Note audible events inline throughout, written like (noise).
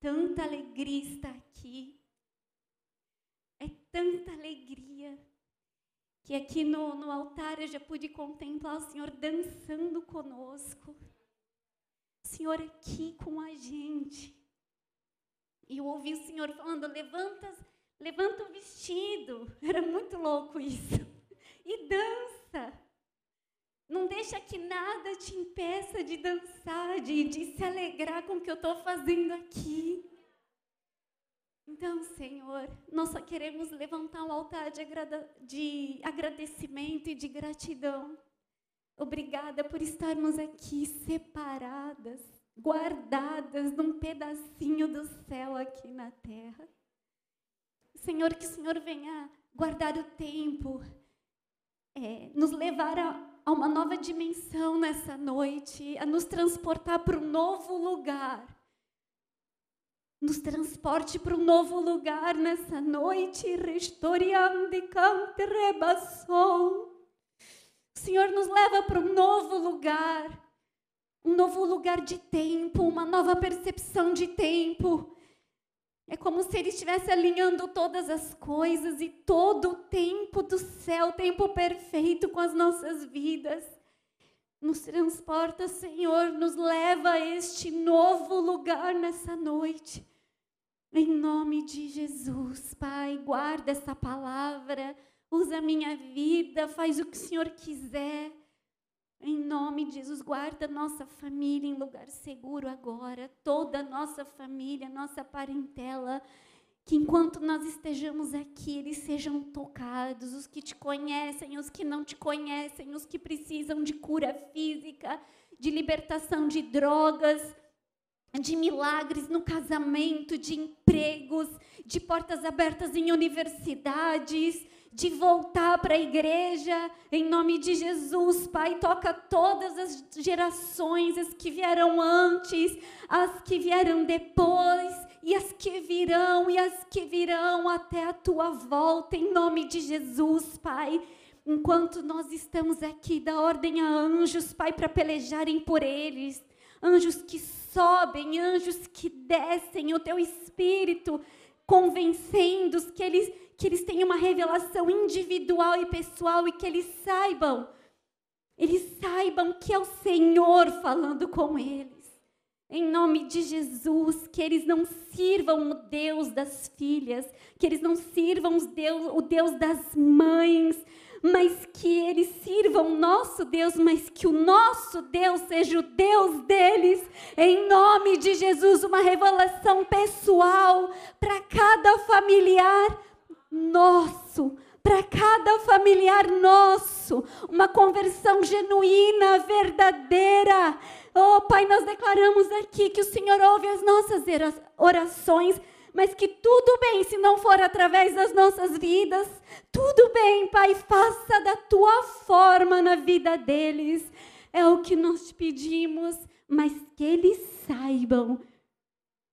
tanta alegria estar aqui. É tanta alegria que aqui no, no altar eu já pude contemplar o Senhor dançando conosco. O Senhor aqui com a gente. E eu ouvi o Senhor falando: levanta, levanta o vestido. Era muito louco isso. E dança. Não deixa que nada te impeça de dançar, de, de se alegrar com o que eu estou fazendo aqui. Então, Senhor, nós só queremos levantar um altar de, de agradecimento e de gratidão. Obrigada por estarmos aqui separadas, guardadas num pedacinho do céu aqui na terra. Senhor, que o Senhor venha guardar o tempo, é, nos levar a, a uma nova dimensão nessa noite, a nos transportar para um novo lugar. Nos transporte para um novo lugar nessa noite. Restoriande cante rebassou. O Senhor nos leva para um novo lugar. Um novo lugar de tempo, uma nova percepção de tempo. É como se Ele estivesse alinhando todas as coisas e todo o tempo do céu, tempo perfeito com as nossas vidas. Nos transporta, Senhor, nos leva a este novo lugar nessa noite. Em nome de Jesus, Pai, guarda essa palavra, usa a minha vida, faz o que o Senhor quiser. Em nome de Jesus, guarda nossa família em lugar seguro agora, toda a nossa família, nossa parentela. Que enquanto nós estejamos aqui, eles sejam tocados, os que te conhecem, os que não te conhecem, os que precisam de cura física, de libertação de drogas, de milagres no casamento, de empregos, de portas abertas em universidades, de voltar para a igreja, em nome de Jesus, Pai, toca todas as gerações, as que vieram antes, as que vieram depois, e as que virão, e as que virão até a tua volta, em nome de Jesus, Pai. Enquanto nós estamos aqui, dá ordem a anjos, Pai, para pelejarem por eles, anjos que sobem, anjos que descem, o teu espírito convencendo-os que eles que eles tenham uma revelação individual e pessoal e que eles saibam, eles saibam que é o Senhor falando com eles. Em nome de Jesus, que eles não sirvam o Deus das filhas, que eles não sirvam Deus, o Deus das mães, mas que eles sirvam o nosso Deus, mas que o nosso Deus seja o Deus deles. Em nome de Jesus, uma revelação pessoal para cada familiar nosso, para cada familiar nosso, uma conversão genuína, verdadeira. Oh, Pai, nós declaramos aqui que o Senhor ouve as nossas orações, mas que tudo bem se não for através das nossas vidas. Tudo bem, Pai, faça da tua forma na vida deles. É o que nós pedimos, mas que eles saibam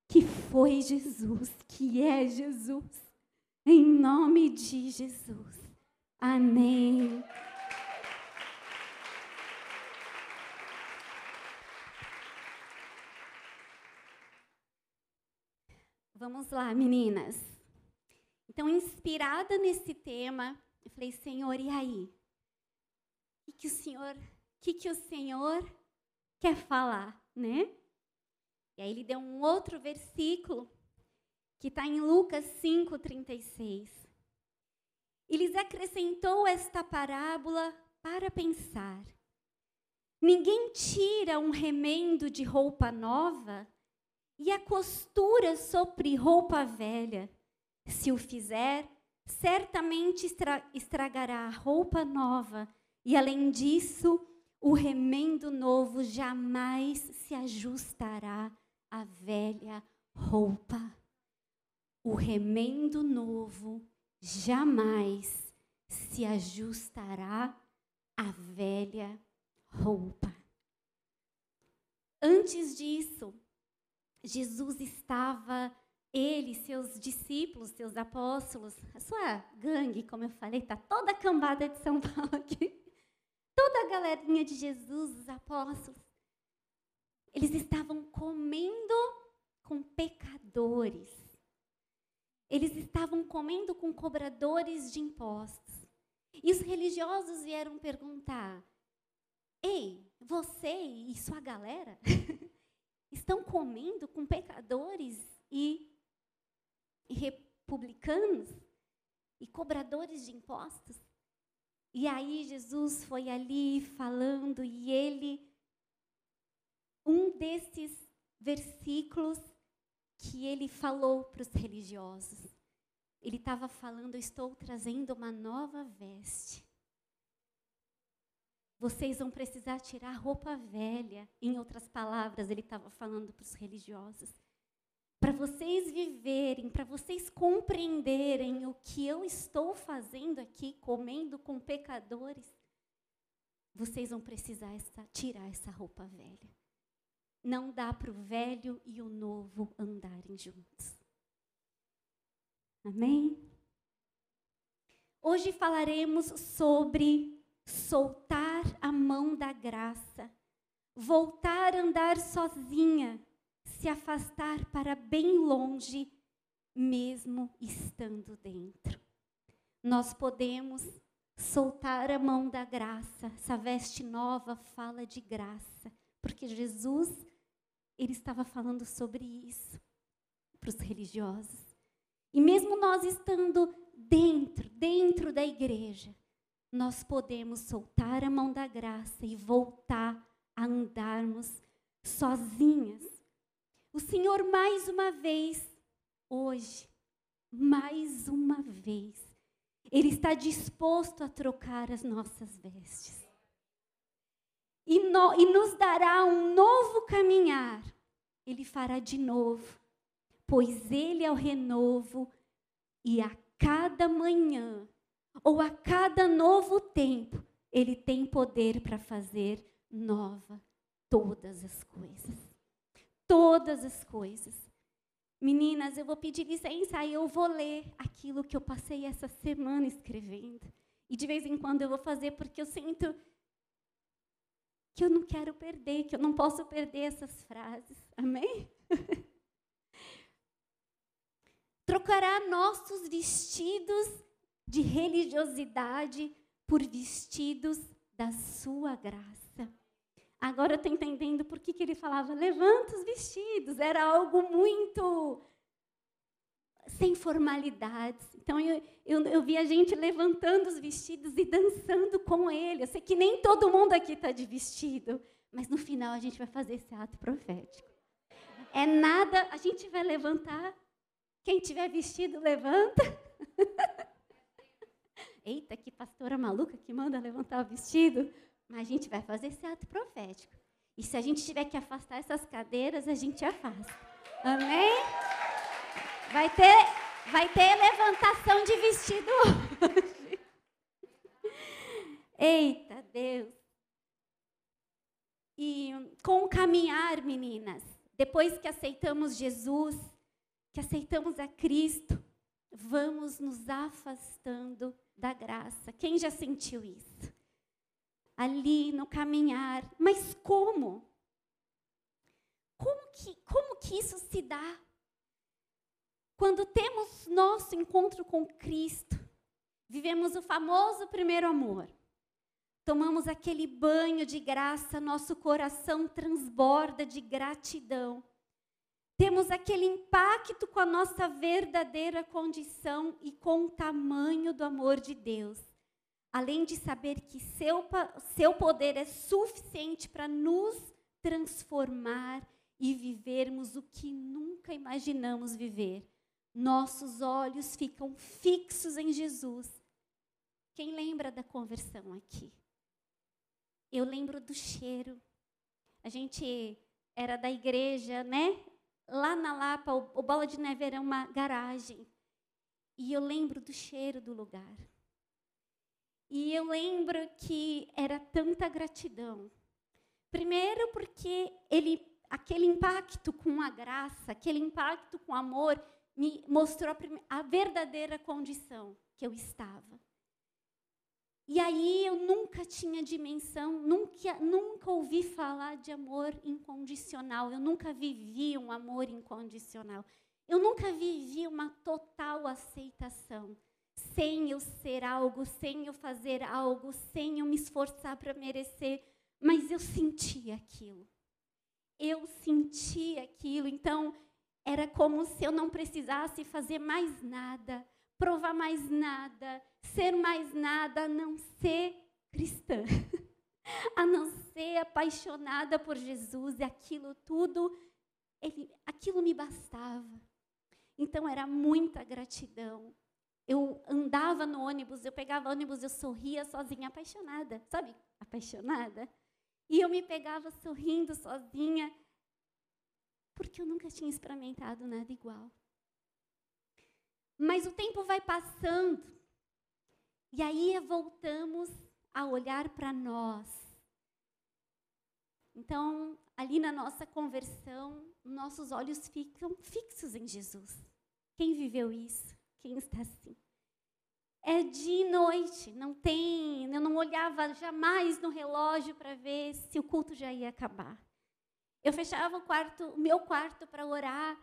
que foi Jesus, que é Jesus. Em nome de Jesus. Amém. Vamos lá, meninas. Então, inspirada nesse tema, eu falei, Senhor, e aí? O que, o Senhor, que, que o Senhor quer falar, né? E aí ele deu um outro versículo que está em Lucas 5,36. E lhes acrescentou esta parábola para pensar: Ninguém tira um remendo de roupa nova e a costura sobre roupa velha. Se o fizer, certamente estra estragará a roupa nova, e além disso, o remendo novo jamais se ajustará à velha roupa o remendo novo jamais se ajustará à velha roupa. Antes disso, Jesus estava, ele, seus discípulos, seus apóstolos, a sua gangue, como eu falei, está toda a cambada de São (laughs) Paulo aqui. Toda a galerinha de Jesus, os apóstolos, eles estavam comendo com pecadores. Eles estavam comendo com cobradores de impostos. E os religiosos vieram perguntar: Ei, você e sua galera (laughs) estão comendo com pecadores e, e republicanos e cobradores de impostos? E aí Jesus foi ali falando e ele um desses versículos que ele falou para os religiosos. Ele estava falando: Estou trazendo uma nova veste. Vocês vão precisar tirar a roupa velha. Em outras palavras, ele estava falando para os religiosos. Para vocês viverem, para vocês compreenderem o que eu estou fazendo aqui, comendo com pecadores, vocês vão precisar essa, tirar essa roupa velha. Não dá para o velho e o novo andarem juntos. Amém? Hoje falaremos sobre soltar a mão da graça, voltar a andar sozinha, se afastar para bem longe, mesmo estando dentro. Nós podemos soltar a mão da graça. Essa veste nova fala de graça, porque Jesus ele estava falando sobre isso para os religiosos. E mesmo nós estando dentro, dentro da igreja, nós podemos soltar a mão da graça e voltar a andarmos sozinhas. O Senhor, mais uma vez, hoje, mais uma vez, Ele está disposto a trocar as nossas vestes. E, no, e nos dará um novo caminhar. Ele fará de novo pois Ele é o renovo, e a cada manhã, ou a cada novo tempo, Ele tem poder para fazer nova todas as coisas. Todas as coisas. Meninas, eu vou pedir licença e eu vou ler aquilo que eu passei essa semana escrevendo. E de vez em quando eu vou fazer porque eu sinto que eu não quero perder, que eu não posso perder essas frases. Amém? (laughs) trocará nossos vestidos de religiosidade por vestidos da sua graça. Agora eu estou entendendo por que, que ele falava, levanta os vestidos. Era algo muito sem formalidades. Então eu, eu, eu vi a gente levantando os vestidos e dançando com ele. Eu sei que nem todo mundo aqui está de vestido, mas no final a gente vai fazer esse ato profético. É nada, a gente vai levantar quem tiver vestido, levanta. (laughs) Eita, que pastora maluca que manda levantar o vestido. Mas a gente vai fazer esse ato profético. E se a gente tiver que afastar essas cadeiras, a gente afasta. Amém? Vai ter, vai ter levantação de vestido hoje. Eita, Deus. E com o caminhar, meninas, depois que aceitamos Jesus, que aceitamos a Cristo, vamos nos afastando da graça. Quem já sentiu isso? Ali no caminhar. Mas como? Como que, como que isso se dá? Quando temos nosso encontro com Cristo, vivemos o famoso primeiro amor. Tomamos aquele banho de graça, nosso coração transborda de gratidão temos aquele impacto com a nossa verdadeira condição e com o tamanho do amor de Deus. Além de saber que seu, seu poder é suficiente para nos transformar e vivermos o que nunca imaginamos viver. Nossos olhos ficam fixos em Jesus. Quem lembra da conversão aqui? Eu lembro do cheiro. A gente era da igreja, né? Lá na Lapa, o, o Bola de Neve era uma garagem. E eu lembro do cheiro do lugar. E eu lembro que era tanta gratidão. Primeiro porque ele, aquele impacto com a graça, aquele impacto com o amor, me mostrou a, a verdadeira condição que eu estava. E aí eu nunca tinha dimensão, nunca, nunca ouvi falar de amor incondicional, eu nunca vivi um amor incondicional. Eu nunca vivi uma total aceitação, sem eu ser algo, sem eu fazer algo, sem eu me esforçar para merecer, mas eu senti aquilo. Eu senti aquilo, então era como se eu não precisasse fazer mais nada, provar mais nada, ser mais nada, a não ser cristã. (laughs) a não ser apaixonada por Jesus e aquilo tudo, ele, aquilo me bastava. Então era muita gratidão. Eu andava no ônibus, eu pegava ônibus, eu sorria sozinha, apaixonada, sabe? Apaixonada. E eu me pegava sorrindo sozinha, porque eu nunca tinha experimentado nada igual. Mas o tempo vai passando, e aí voltamos a olhar para nós. Então, ali na nossa conversão, nossos olhos ficam fixos em Jesus. Quem viveu isso? Quem está assim? É de noite, não tem, eu não olhava jamais no relógio para ver se o culto já ia acabar. Eu fechava o quarto, o meu quarto para orar,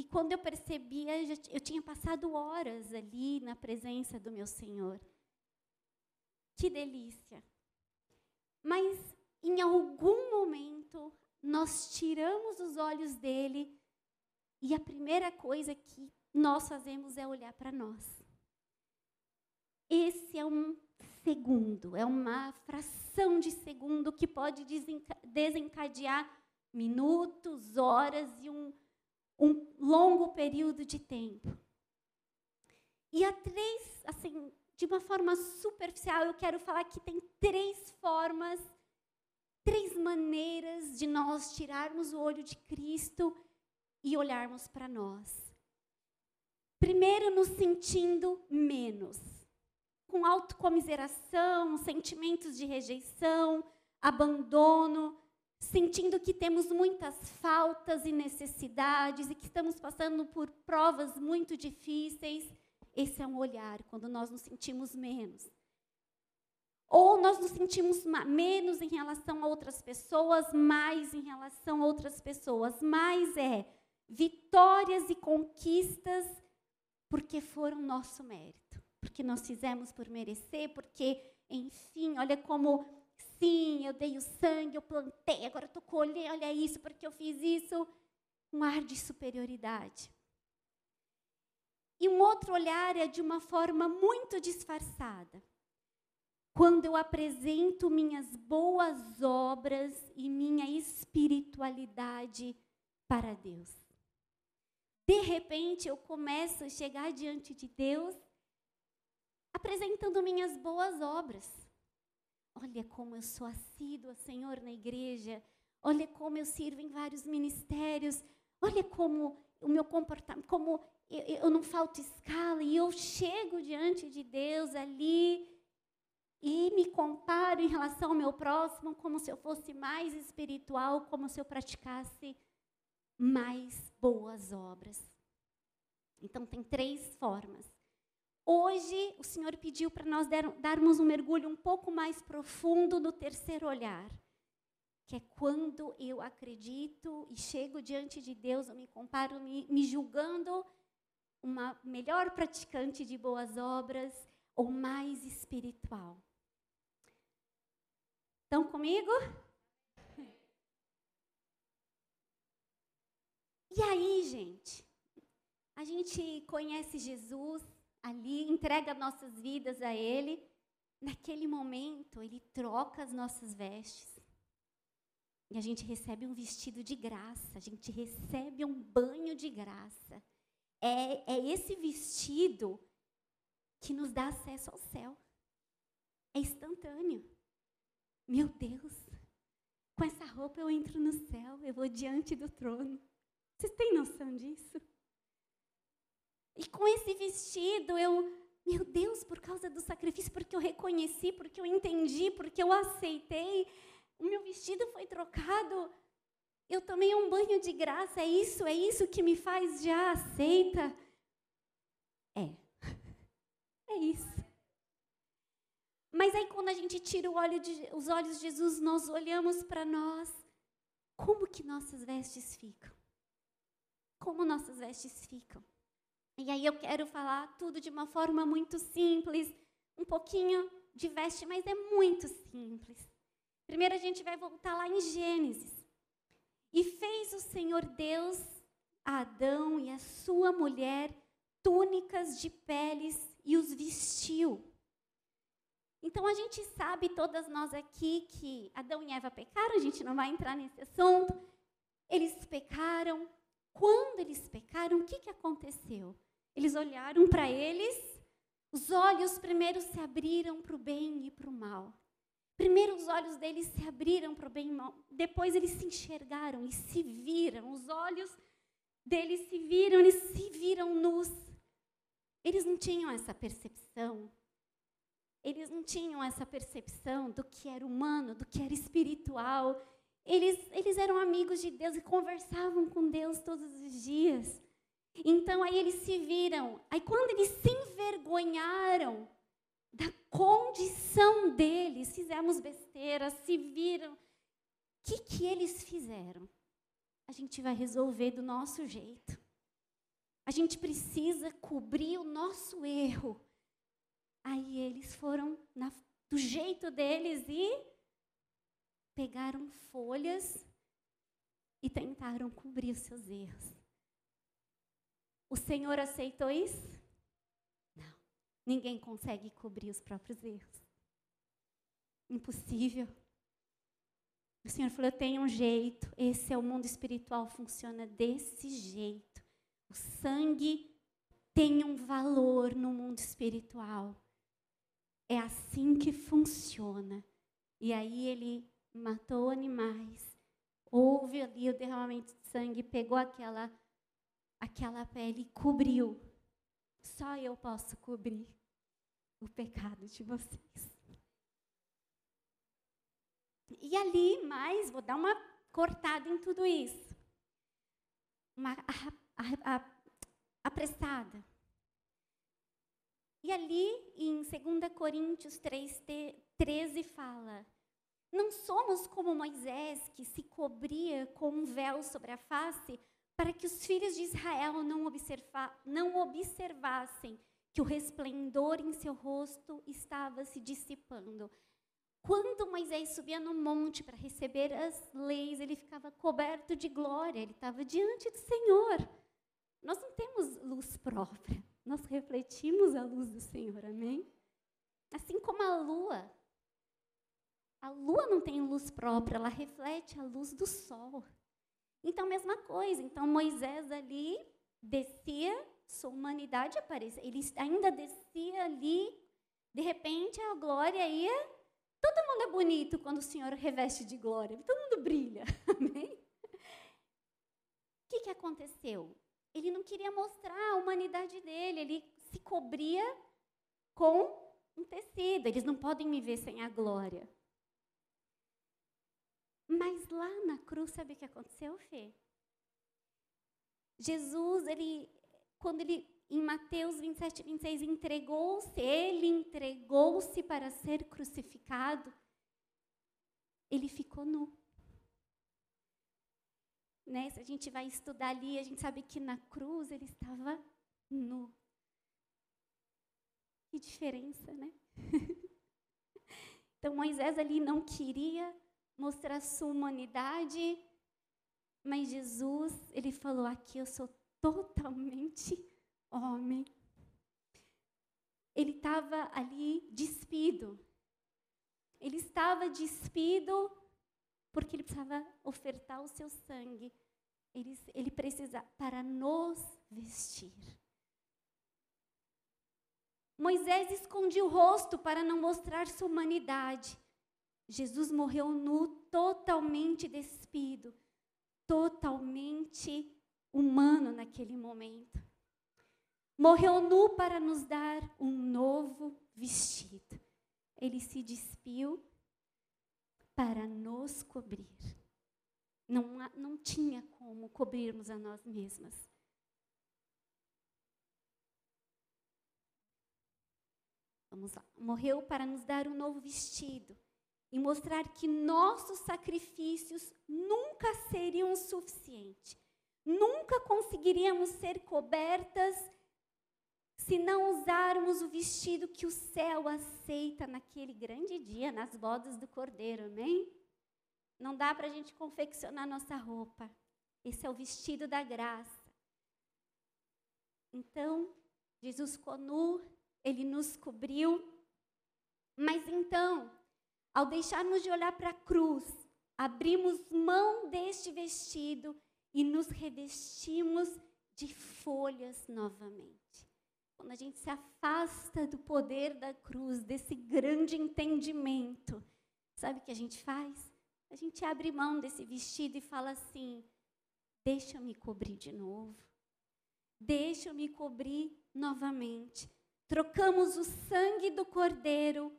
e quando eu percebia, eu tinha passado horas ali na presença do meu Senhor. Que delícia! Mas em algum momento nós tiramos os olhos dele e a primeira coisa que nós fazemos é olhar para nós. Esse é um segundo, é uma fração de segundo que pode desencadear minutos, horas e um, um longo período de tempo. E há três, assim, de uma forma superficial, eu quero falar que tem três formas, três maneiras de nós tirarmos o olho de Cristo e olharmos para nós. Primeiro, nos sentindo menos, com autocomiseração, sentimentos de rejeição, abandono, sentindo que temos muitas faltas e necessidades e que estamos passando por provas muito difíceis esse é um olhar, quando nós nos sentimos menos. Ou nós nos sentimos menos em relação a outras pessoas, mais em relação a outras pessoas. Mais é vitórias e conquistas porque foram nosso mérito. Porque nós fizemos por merecer, porque, enfim, olha como, sim, eu dei o sangue, eu plantei, agora estou colhendo, olha isso, porque eu fiz isso. Um ar de superioridade. E um outro olhar é de uma forma muito disfarçada. Quando eu apresento minhas boas obras e minha espiritualidade para Deus. De repente, eu começo a chegar diante de Deus apresentando minhas boas obras. Olha como eu sou assídua, Senhor, na igreja. Olha como eu sirvo em vários ministérios. Olha como o meu comportamento, como eu, eu não falto escala e eu chego diante de Deus ali e me comparo em relação ao meu próximo como se eu fosse mais espiritual, como se eu praticasse mais boas obras. Então, tem três formas. Hoje, o Senhor pediu para nós darmos um mergulho um pouco mais profundo no terceiro olhar, que é quando eu acredito e chego diante de Deus, eu me comparo me, me julgando uma melhor praticante de boas obras ou mais espiritual. Estão comigo? E aí, gente? A gente conhece Jesus ali, entrega nossas vidas a Ele. Naquele momento, Ele troca as nossas vestes. E a gente recebe um vestido de graça, a gente recebe um banho de graça é, é esse vestido que nos dá acesso ao céu. É instantâneo. Meu Deus, com essa roupa eu entro no céu, eu vou diante do trono. Vocês têm noção disso? E com esse vestido eu, meu Deus, por causa do sacrifício, porque eu reconheci, porque eu entendi, porque eu aceitei, o meu vestido foi trocado eu tomei um banho de graça, é isso, é isso que me faz já aceita? É. (laughs) É isso. Mas aí quando a gente tira de, os olhos de Jesus, nós olhamos para nós, como que nossas vestes ficam? como nossas vestes ficam. E aí eu quero falar tudo de uma forma muito simples, um pouquinho de veste, mas é muito simples. Primeiro a gente vai voltar lá em Gênesis. E fez o Senhor Deus a Adão e a sua mulher túnicas de peles e os vestiu. Então a gente sabe, todas nós aqui, que Adão e Eva pecaram, a gente não vai entrar nesse assunto. Eles pecaram. Quando eles pecaram, o que, que aconteceu? Eles olharam para eles, os olhos primeiro se abriram para o bem e para o mal. Primeiro os olhos deles se abriram para o bem e mal, depois eles se enxergaram e se viram, os olhos deles se viram, eles se viram nus. Eles não tinham essa percepção. Eles não tinham essa percepção do que era humano, do que era espiritual. Eles, eles eram amigos de Deus e conversavam com Deus todos os dias. Então aí eles se viram. Aí quando eles se envergonharam da condição deles, fizemos besteira, se viram. O que, que eles fizeram? A gente vai resolver do nosso jeito. A gente precisa cobrir o nosso erro. Aí eles foram na, do jeito deles e pegaram folhas e tentaram cobrir os seus erros. O Senhor aceitou isso? Não. Ninguém consegue cobrir os próprios erros. Impossível. O Senhor falou: Eu tenho um jeito. Esse é o mundo espiritual, funciona desse jeito. O sangue tem um valor no mundo espiritual. É assim que funciona. E aí ele matou animais, houve ali o derramamento de sangue, pegou aquela, aquela pele cobriu. Só eu posso cobrir o pecado de vocês. E ali, mais, vou dar uma cortada em tudo isso. Uma apressada. E ali, em 2 Coríntios 3, 13, fala: Não somos como Moisés, que se cobria com um véu sobre a face, para que os filhos de Israel não, observa, não observassem que o resplendor em seu rosto estava se dissipando. Quando Moisés subia no monte para receber as leis, ele ficava coberto de glória, ele estava diante do Senhor. Nós não temos luz própria nós refletimos a luz do Senhor, amém? Assim como a lua. A lua não tem luz própria, ela reflete a luz do sol. Então, mesma coisa. Então, Moisés ali descia, sua humanidade aparecia. Ele ainda descia ali, de repente a glória ia. Todo mundo é bonito quando o Senhor reveste de glória, todo mundo brilha, (laughs) amém? O que, que aconteceu? ele não queria mostrar a humanidade dele, ele se cobria com um tecido. Eles não podem me ver sem a glória. Mas lá na cruz, sabe o que aconteceu, Fê? Jesus, ele, quando ele, em Mateus 27, 26, entregou-se, ele entregou-se para ser crucificado, ele ficou nu. Né? Se a gente vai estudar ali, a gente sabe que na cruz ele estava nu. Que diferença, né? (laughs) então Moisés ali não queria mostrar sua humanidade, mas Jesus, ele falou aqui, eu sou totalmente homem. Ele estava ali despido. Ele estava despido porque ele precisava ofertar o seu sangue. Ele, ele precisa para nos vestir. Moisés escondia o rosto para não mostrar sua humanidade. Jesus morreu nu, totalmente despido, totalmente humano naquele momento. Morreu nu para nos dar um novo vestido. Ele se despiu para nos cobrir. Não, não tinha como cobrirmos a nós mesmas. Vamos lá. Morreu para nos dar um novo vestido e mostrar que nossos sacrifícios nunca seriam suficientes. nunca conseguiríamos ser cobertas se não usarmos o vestido que o céu aceita naquele grande dia, nas bodas do Cordeiro, amém? Não dá para a gente confeccionar nossa roupa. Esse é o vestido da graça. Então, Jesus Conu, ele nos cobriu. Mas então, ao deixarmos de olhar para a cruz, abrimos mão deste vestido e nos revestimos de folhas novamente. Quando a gente se afasta do poder da cruz, desse grande entendimento, sabe o que a gente faz? A gente abre mão desse vestido e fala assim: deixa eu me cobrir de novo. Deixa eu me cobrir novamente. Trocamos o sangue do cordeiro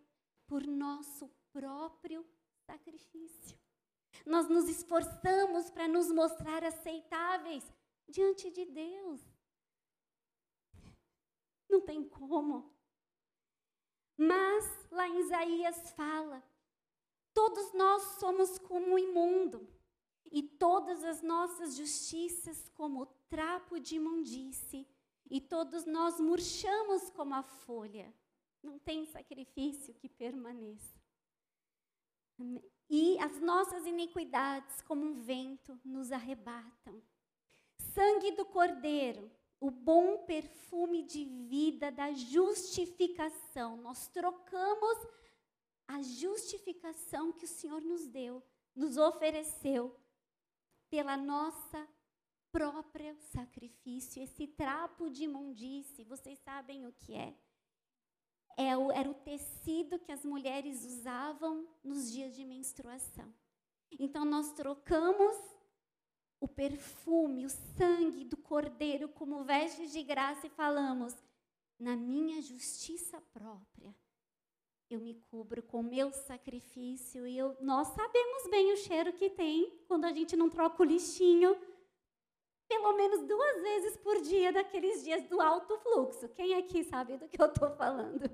por nosso próprio sacrifício. Nós nos esforçamos para nos mostrar aceitáveis diante de Deus. Não tem como. Mas lá em Isaías fala: todos nós somos como o imundo, e todas as nossas justiças como trapo de imundície, e todos nós murchamos como a folha. Não tem sacrifício que permaneça. E as nossas iniquidades, como um vento, nos arrebatam. Sangue do Cordeiro o bom perfume de vida da justificação. Nós trocamos a justificação que o Senhor nos deu, nos ofereceu, pela nossa própria sacrifício. Esse trapo de imundície, vocês sabem o que é? É era o tecido que as mulheres usavam nos dias de menstruação. Então, nós trocamos o perfume, o sangue do Cordeiro como vestes de graça e falamos: na minha justiça própria, eu me cubro com meu sacrifício e eu, nós sabemos bem o cheiro que tem quando a gente não troca o lixinho pelo menos duas vezes por dia daqueles dias do alto fluxo. Quem aqui sabe do que eu estou falando?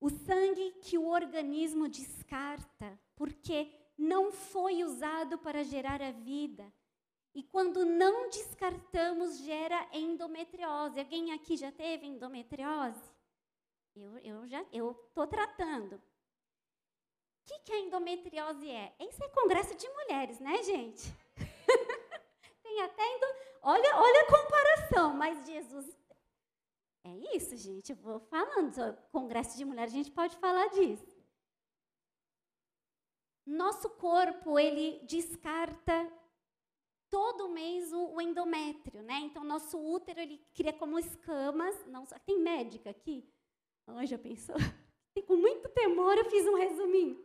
O sangue que o organismo descarta, porque não foi usado para gerar a vida. E quando não descartamos, gera endometriose. Alguém aqui já teve endometriose? Eu, eu já eu estou tratando. O que, que a endometriose é? Esse é congresso de mulheres, né, gente? (laughs) Tem até endo... olha, olha a comparação, mas Jesus. É isso, gente. Eu vou falando. Congresso de mulheres, a gente pode falar disso. Nosso corpo, ele descarta todo mês o, endométrio, né? Então, nosso útero, ele cria como escamas. Não, tem médica aqui? Oh, já pensou? (laughs) Com muito temor, eu fiz um resuminho.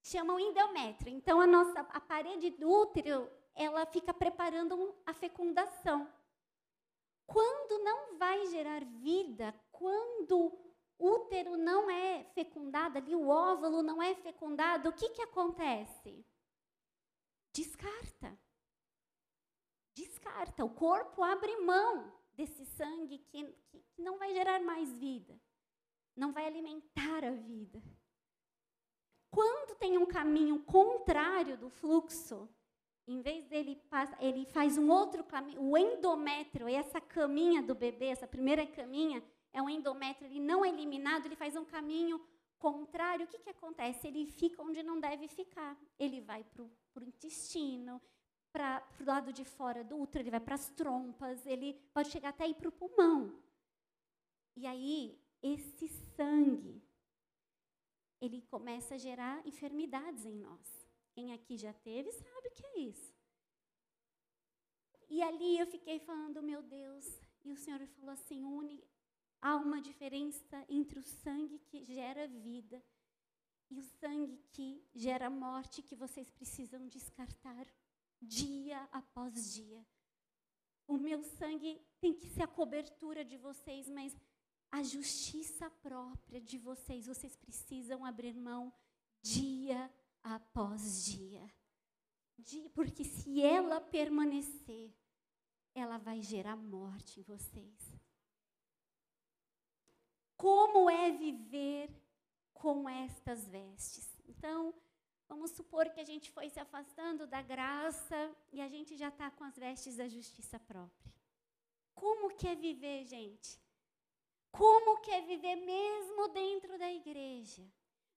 Chamam endométrio. Então, a nossa a parede do útero, ela fica preparando a fecundação. Quando não vai gerar vida, quando útero não é fecundado, ali o óvulo não é fecundado, o que, que acontece? Descarta. Descarta. O corpo abre mão desse sangue que, que não vai gerar mais vida, não vai alimentar a vida. Quando tem um caminho contrário do fluxo, em vez dele ele faz um outro caminho, o endométrio, essa caminha do bebê, essa primeira caminha, é um endométrio ele não é eliminado, ele faz um caminho contrário. O que, que acontece? Ele fica onde não deve ficar. Ele vai para o intestino, para o lado de fora do útero, ele vai para as trompas, ele pode chegar até ir para o pulmão. E aí, esse sangue, ele começa a gerar enfermidades em nós. Quem aqui já teve sabe o que é isso. E ali eu fiquei falando, meu Deus, e o Senhor falou assim: une Há uma diferença entre o sangue que gera vida e o sangue que gera morte que vocês precisam descartar dia após dia. O meu sangue tem que ser a cobertura de vocês, mas a justiça própria de vocês, vocês precisam abrir mão dia após dia. Porque se ela permanecer, ela vai gerar morte em vocês como é viver com estas vestes. Então, Vamos supor que a gente foi se afastando da graça e a gente já está com as vestes da justiça própria. Como que é viver, gente? Como que é viver mesmo dentro da igreja?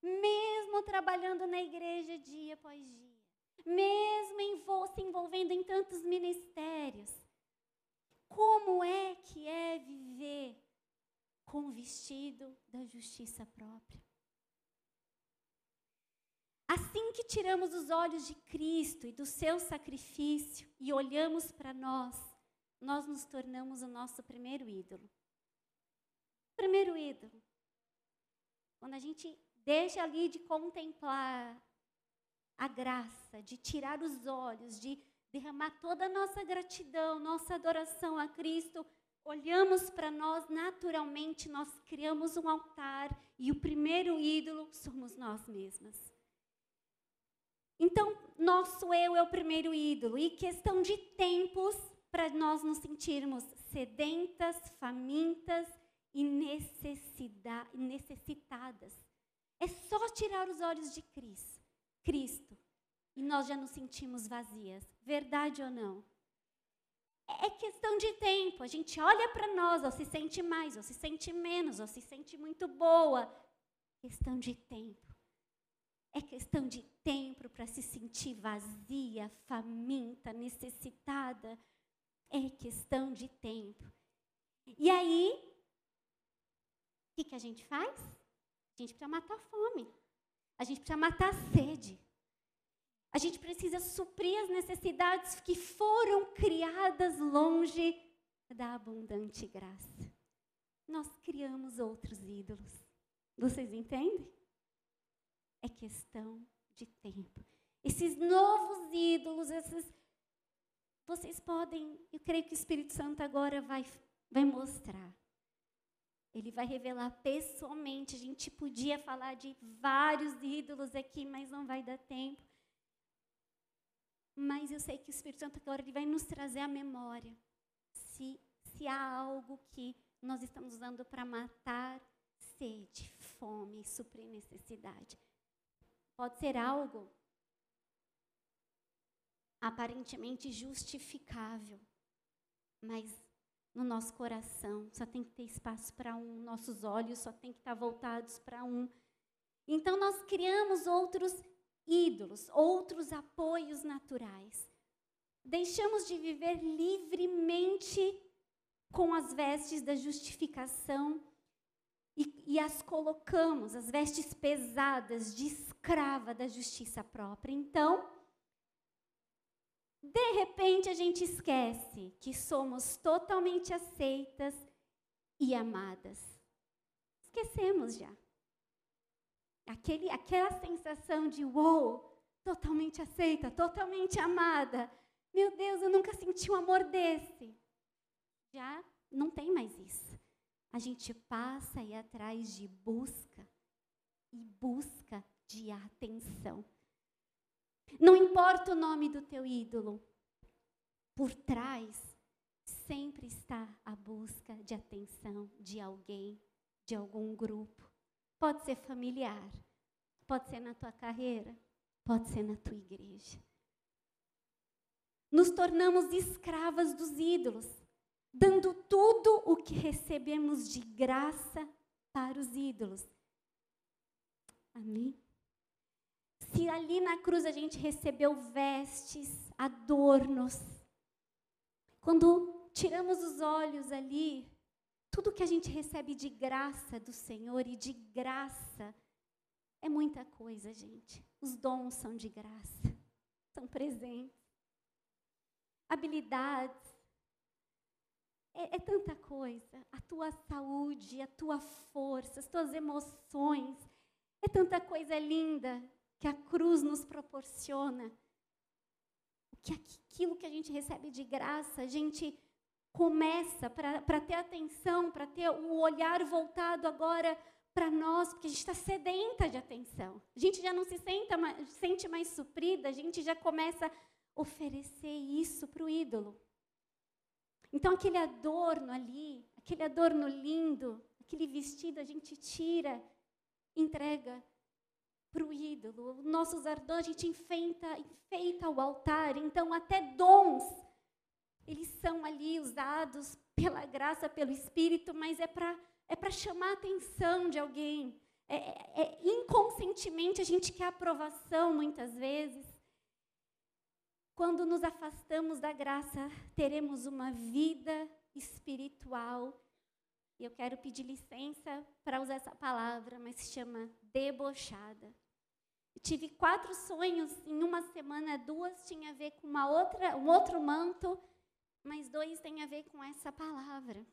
Mesmo trabalhando na igreja dia após dia? Mesmo envol se envolvendo em tantos ministérios? Como é que é viver com o vestido da justiça própria? Assim que tiramos os olhos de Cristo e do seu sacrifício e olhamos para nós, nós nos tornamos o nosso primeiro ídolo. Primeiro ídolo. Quando a gente deixa ali de contemplar a graça, de tirar os olhos, de derramar toda a nossa gratidão, nossa adoração a Cristo, olhamos para nós naturalmente, nós criamos um altar e o primeiro ídolo somos nós mesmas. Então, nosso eu é o primeiro ídolo e questão de tempos para nós nos sentirmos sedentas, famintas e necessitadas. É só tirar os olhos de Cristo, e nós já nos sentimos vazias. Verdade ou não? É questão de tempo. A gente olha para nós, ou se sente mais, ou se sente menos, ou se sente muito boa. Questão de tempo. É questão de tempo para se sentir vazia, faminta, necessitada. É questão de tempo. E aí, o que, que a gente faz? A gente precisa matar a fome. A gente precisa matar a sede. A gente precisa suprir as necessidades que foram criadas longe da abundante graça. Nós criamos outros ídolos. Vocês entendem? É questão de tempo. Esses novos ídolos, esses vocês podem, eu creio que o Espírito Santo agora vai, vai mostrar. Ele vai revelar pessoalmente. A gente podia falar de vários ídolos aqui, mas não vai dar tempo. Mas eu sei que o Espírito Santo agora ele vai nos trazer a memória. Se, se há algo que nós estamos usando para matar sede, fome, suprir necessidade. Pode ser algo aparentemente justificável, mas no nosso coração só tem que ter espaço para um, nossos olhos só tem que estar voltados para um. Então nós criamos outros ídolos, outros apoios naturais. Deixamos de viver livremente com as vestes da justificação e, e, as colocamos, as vestes pesadas de escrava da justiça própria. Então, de repente a gente esquece que somos totalmente aceitas e amadas. Esquecemos já. Aquele, aquela sensação de uou, totalmente aceita, totalmente amada. Meu Deus, eu nunca senti um amor desse. Já não tem mais isso. A gente passa aí atrás de busca e busca de atenção. Não importa o nome do teu ídolo, por trás sempre está a busca de atenção de alguém, de algum grupo. Pode ser familiar, pode ser na tua carreira, pode ser na tua igreja. Nos tornamos escravas dos ídolos, dando tudo o que recebemos de graça para os ídolos. Amém? Se ali na cruz a gente recebeu vestes, adornos, quando tiramos os olhos ali, tudo que a gente recebe de graça do Senhor e de graça é muita coisa, gente. Os dons são de graça, são presentes. Habilidades, é, é, tanta coisa. A tua saúde, a tua força, as tuas emoções. É tanta coisa linda que a cruz nos proporciona, que aquilo que a gente recebe de graça, a gente começa para ter atenção, para ter o olhar voltado agora para nós, porque a gente está sedenta de atenção. A gente já não se senta, sente mais suprida, a gente já começa a oferecer isso para o ídolo. Então, aquele adorno ali, aquele adorno lindo, aquele vestido, a gente tira, entrega para o ídolo. Nossos ardores, a gente enfeita, enfeita o altar. Então, até dons, eles são ali usados pela graça, pelo Espírito, mas é para é chamar a atenção de alguém. É, é, é, inconscientemente a gente quer aprovação muitas vezes. Quando nos afastamos da graça, teremos uma vida espiritual. E eu quero pedir licença para usar essa palavra, mas se chama debochada. Tive quatro sonhos em uma semana, duas tinham a ver com uma outra, um outro manto, mas dois têm a ver com essa palavra.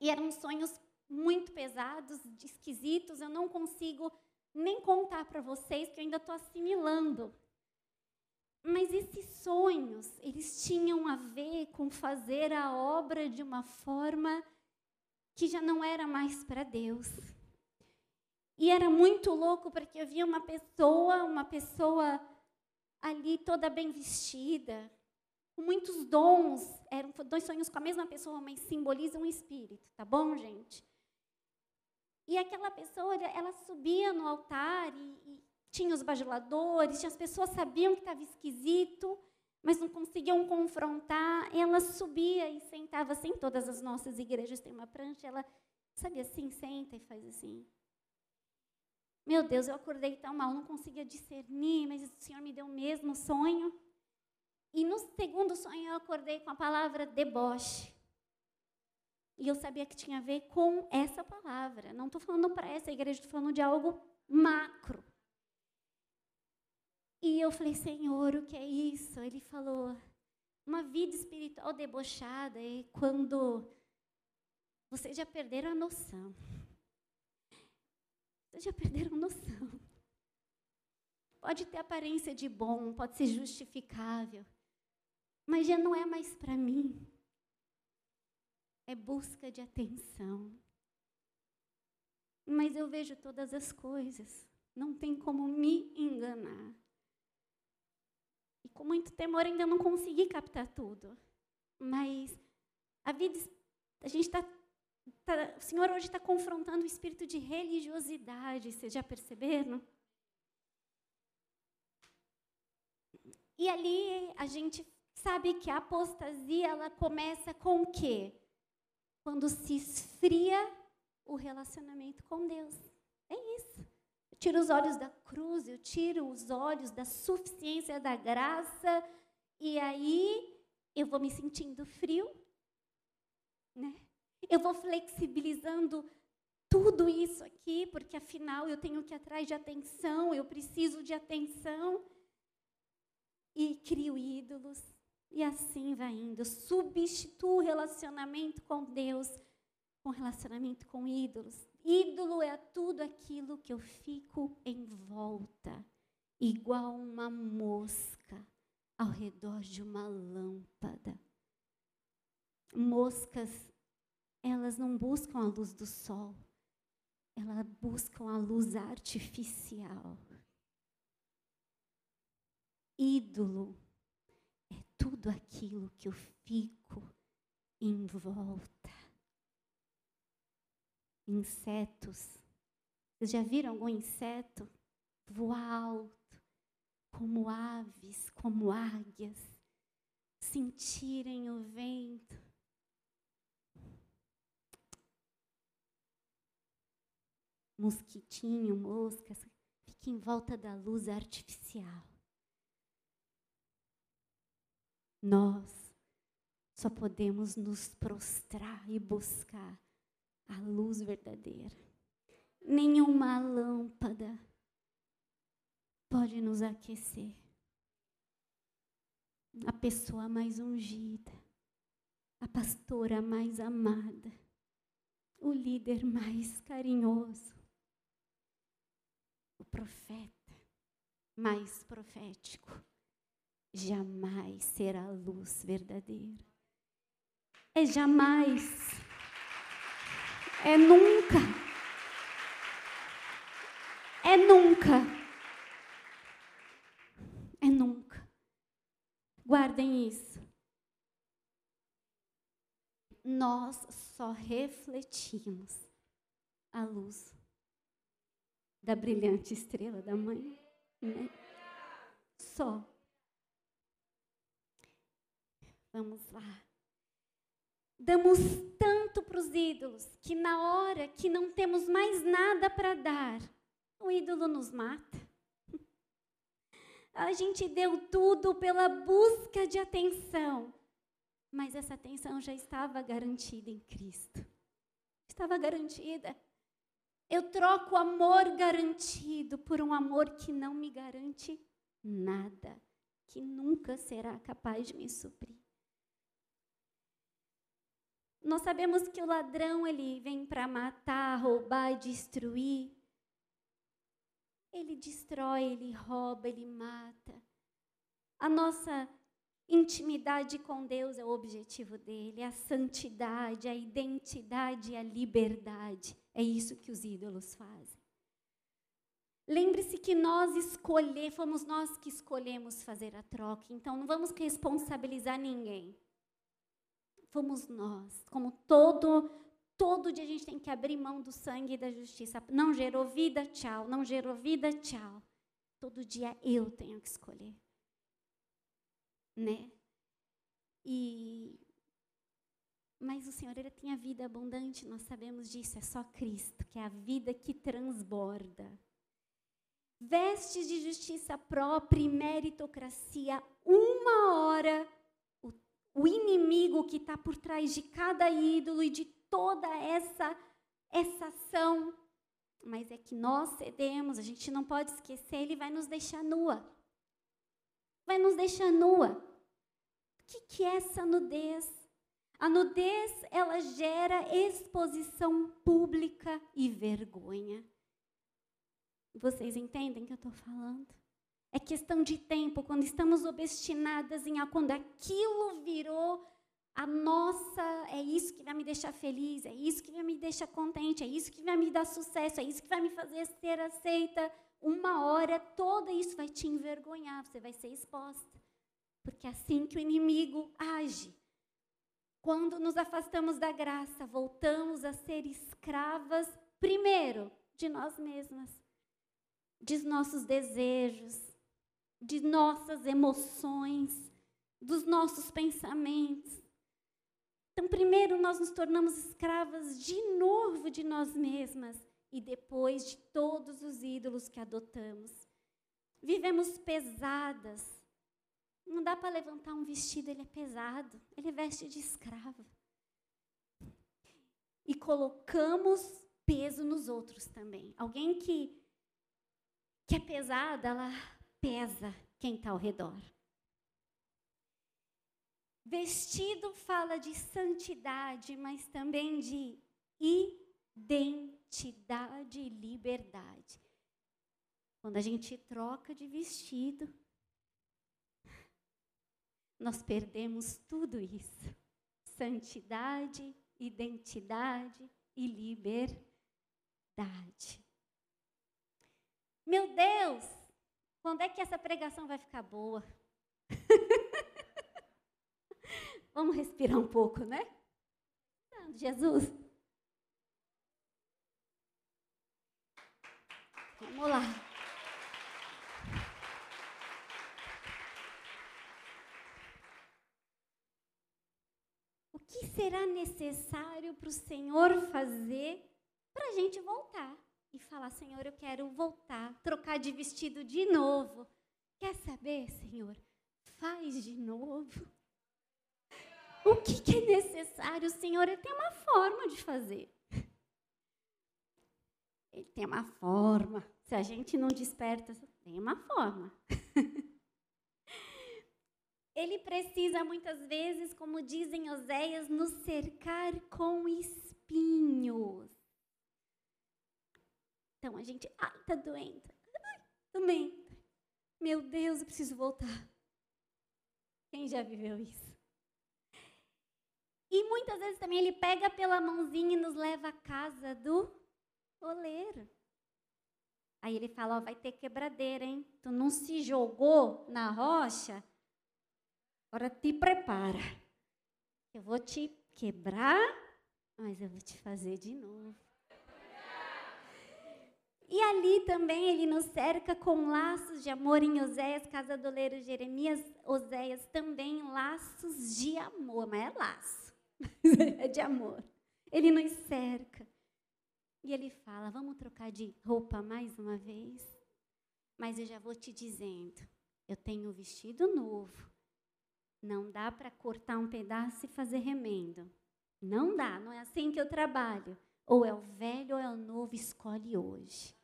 E eram sonhos muito pesados, esquisitos, eu não consigo nem contar para vocês, que eu ainda estou assimilando. Mas esses sonhos, eles tinham a ver com fazer a obra de uma forma que já não era mais para Deus. E era muito louco porque eu via uma pessoa, uma pessoa ali toda bem vestida, com muitos dons. Eram dois sonhos com a mesma pessoa, mas simbolizam um espírito, tá bom, gente? E aquela pessoa, ela subia no altar e, e tinha os bajuladores, tinha as pessoas sabiam que estava esquisito, mas não conseguiam confrontar. Ela subia e sentava assim. Todas as nossas igrejas têm uma prancha. Ela, sabe assim, senta e faz assim. Meu Deus, eu acordei tão mal, não conseguia discernir, mas o Senhor me deu o mesmo sonho. E no segundo sonho eu acordei com a palavra deboche. E eu sabia que tinha a ver com essa palavra. Não estou falando para essa igreja, estou falando de algo macro. E eu falei, Senhor, o que é isso? Ele falou, uma vida espiritual debochada é quando vocês já perderam a noção. Vocês já perderam noção. Pode ter aparência de bom, pode ser justificável, mas já não é mais para mim é busca de atenção. Mas eu vejo todas as coisas, não tem como me enganar. E com muito temor ainda não consegui captar tudo. Mas a vida, a gente está, tá, o Senhor hoje está confrontando o espírito de religiosidade, vocês já perceberam? E ali a gente sabe que a apostasia ela começa com o quê? quando se esfria o relacionamento com Deus. É isso. Eu tiro os olhos da cruz, eu tiro os olhos da suficiência da graça, e aí eu vou me sentindo frio, né? Eu vou flexibilizando tudo isso aqui, porque afinal eu tenho que ir atrás de atenção, eu preciso de atenção. E crio ídolos, e assim vai indo. Substituo o relacionamento com Deus com relacionamento com ídolos. Ídolo é tudo aquilo que eu fico em volta, igual uma mosca ao redor de uma lâmpada. Moscas, elas não buscam a luz do sol, elas buscam a luz artificial. Ídolo tudo aquilo que eu fico em volta. Insetos. Vocês já viram algum inseto voar alto, como aves, como águias, sentirem o vento? Mosquitinho, moscas, fica em volta da luz artificial. Nós só podemos nos prostrar e buscar a luz verdadeira. Nenhuma lâmpada pode nos aquecer. A pessoa mais ungida, a pastora mais amada, o líder mais carinhoso, o profeta mais profético jamais será luz verdadeira. É jamais. É nunca. É nunca. É nunca. Guardem isso. Nós só refletimos a luz da brilhante estrela da manhã. Né? Só. Vamos lá. Damos tanto para os ídolos que na hora que não temos mais nada para dar, o ídolo nos mata. A gente deu tudo pela busca de atenção, mas essa atenção já estava garantida em Cristo. Estava garantida. Eu troco amor garantido por um amor que não me garante nada, que nunca será capaz de me suprir. Nós sabemos que o ladrão ele vem para matar, roubar destruir. Ele destrói, ele rouba, ele mata. A nossa intimidade com Deus é o objetivo dele, a santidade, a identidade, a liberdade. É isso que os ídolos fazem. Lembre-se que nós escolher, fomos nós que escolhemos fazer a troca, então não vamos responsabilizar ninguém. Fomos nós, como todo todo dia a gente tem que abrir mão do sangue e da justiça. Não gerou vida, tchau. Não gerou vida, tchau. Todo dia eu tenho que escolher. Né? E mas o Senhor ele tem a vida abundante, nós sabemos disso, é só Cristo, que é a vida que transborda. Vestes de justiça própria e meritocracia, uma hora o, o inimigo que está por trás de cada ídolo e de toda essa essa ação, mas é que nós cedemos, a gente não pode esquecer, ele vai nos deixar nua. Vai nos deixar nua. O que, que é essa nudez? A nudez, ela gera exposição pública e vergonha. Vocês entendem o que eu estou falando? É questão de tempo, quando estamos obstinadas em quando aquilo virou a nossa, é isso que vai me deixar feliz, é isso que vai me deixar contente, é isso que vai me dar sucesso, é isso que vai me fazer ser aceita. Uma hora toda isso vai te envergonhar, você vai ser exposta. Porque é assim que o inimigo age. Quando nos afastamos da graça, voltamos a ser escravas, primeiro, de nós mesmas, de nossos desejos, de nossas emoções, dos nossos pensamentos. Então, primeiro, nós nos tornamos escravas de novo de nós mesmas e depois de todos os ídolos que adotamos. Vivemos pesadas, não dá para levantar um vestido, ele é pesado, ele veste de escrava. E colocamos peso nos outros também. Alguém que, que é pesada, ela pesa quem está ao redor. Vestido fala de santidade, mas também de identidade e liberdade. Quando a gente troca de vestido, nós perdemos tudo isso: santidade, identidade e liberdade. Meu Deus, quando é que essa pregação vai ficar boa? (laughs) Vamos respirar um pouco, né? Jesus. Vamos lá. que será necessário para o Senhor fazer para a gente voltar e falar: Senhor, eu quero voltar, trocar de vestido de novo. Quer saber, Senhor? Faz de novo. O que, que é necessário? Senhor ele tem uma forma de fazer. Ele tem uma forma. Se a gente não desperta, tem uma forma. (laughs) Ele precisa muitas vezes, como dizem Oséias, nos cercar com espinhos. Então a gente, ai, tá doendo. Ai, também. Meu Deus, eu preciso voltar. Quem já viveu isso? E muitas vezes também ele pega pela mãozinha e nos leva à casa do oleiro. Aí ele fala, vai ter quebradeira, hein? Tu não se jogou na rocha, Agora te prepara. Eu vou te quebrar, mas eu vou te fazer de novo. E ali também ele nos cerca com laços de amor em Oséias, casa do oleiro Jeremias, Oséias também laços de amor, mas é laço, (laughs) é de amor. Ele nos cerca. E ele fala: Vamos trocar de roupa mais uma vez? Mas eu já vou te dizendo: eu tenho um vestido novo. Não dá para cortar um pedaço e fazer remendo. Não dá, não é assim que eu trabalho. Ou é o velho ou é o novo, escolhe hoje.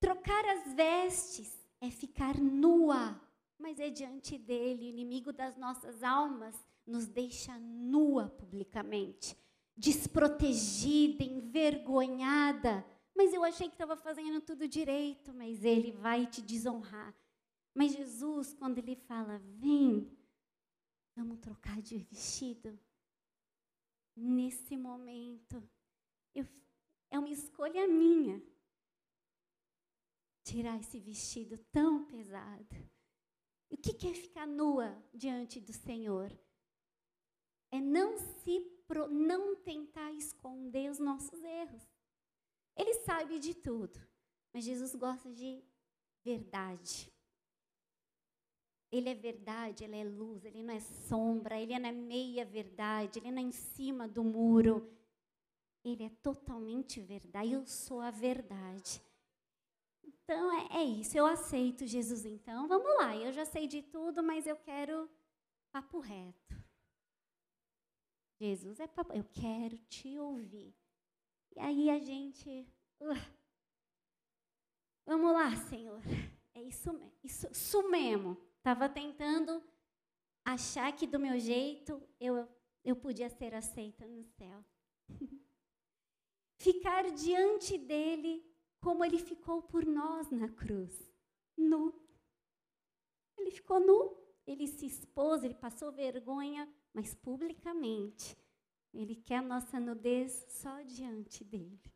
Trocar as vestes é ficar nua, mas é diante dele, inimigo das nossas almas nos deixa nua publicamente, desprotegida, envergonhada. Mas eu achei que estava fazendo tudo direito, mas ele vai te desonrar. Mas Jesus, quando ele fala, vem, vamos trocar de vestido, nesse momento, eu, é uma escolha minha tirar esse vestido tão pesado. O que é ficar nua diante do Senhor? É não se não tentar esconder os nossos erros. Ele sabe de tudo, mas Jesus gosta de verdade. Ele é verdade, ele é luz, ele não é sombra, ele é na meia verdade, ele não é em cima do muro. Ele é totalmente verdade. Eu sou a verdade. Então é, é, isso, eu aceito Jesus então. Vamos lá, eu já sei de tudo, mas eu quero papo reto. Jesus é papo, eu quero te ouvir. E aí a gente. Uh, vamos lá, Senhor. É. Isso, isso mesmo. Estava tentando achar que do meu jeito eu, eu podia ser aceita no céu. (laughs) Ficar diante dele como ele ficou por nós na cruz. Nu. Ele ficou nu. Ele se expôs, ele passou vergonha, mas publicamente. Ele quer a nossa nudez só diante dele.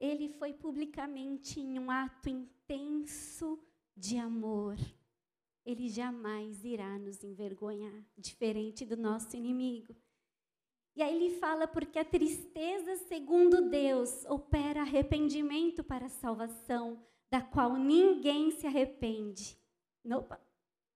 Ele foi publicamente em um ato intenso de amor. Ele jamais irá nos envergonhar, diferente do nosso inimigo. E aí ele fala porque a tristeza, segundo Deus, opera arrependimento para a salvação, da qual ninguém se arrepende. Opa,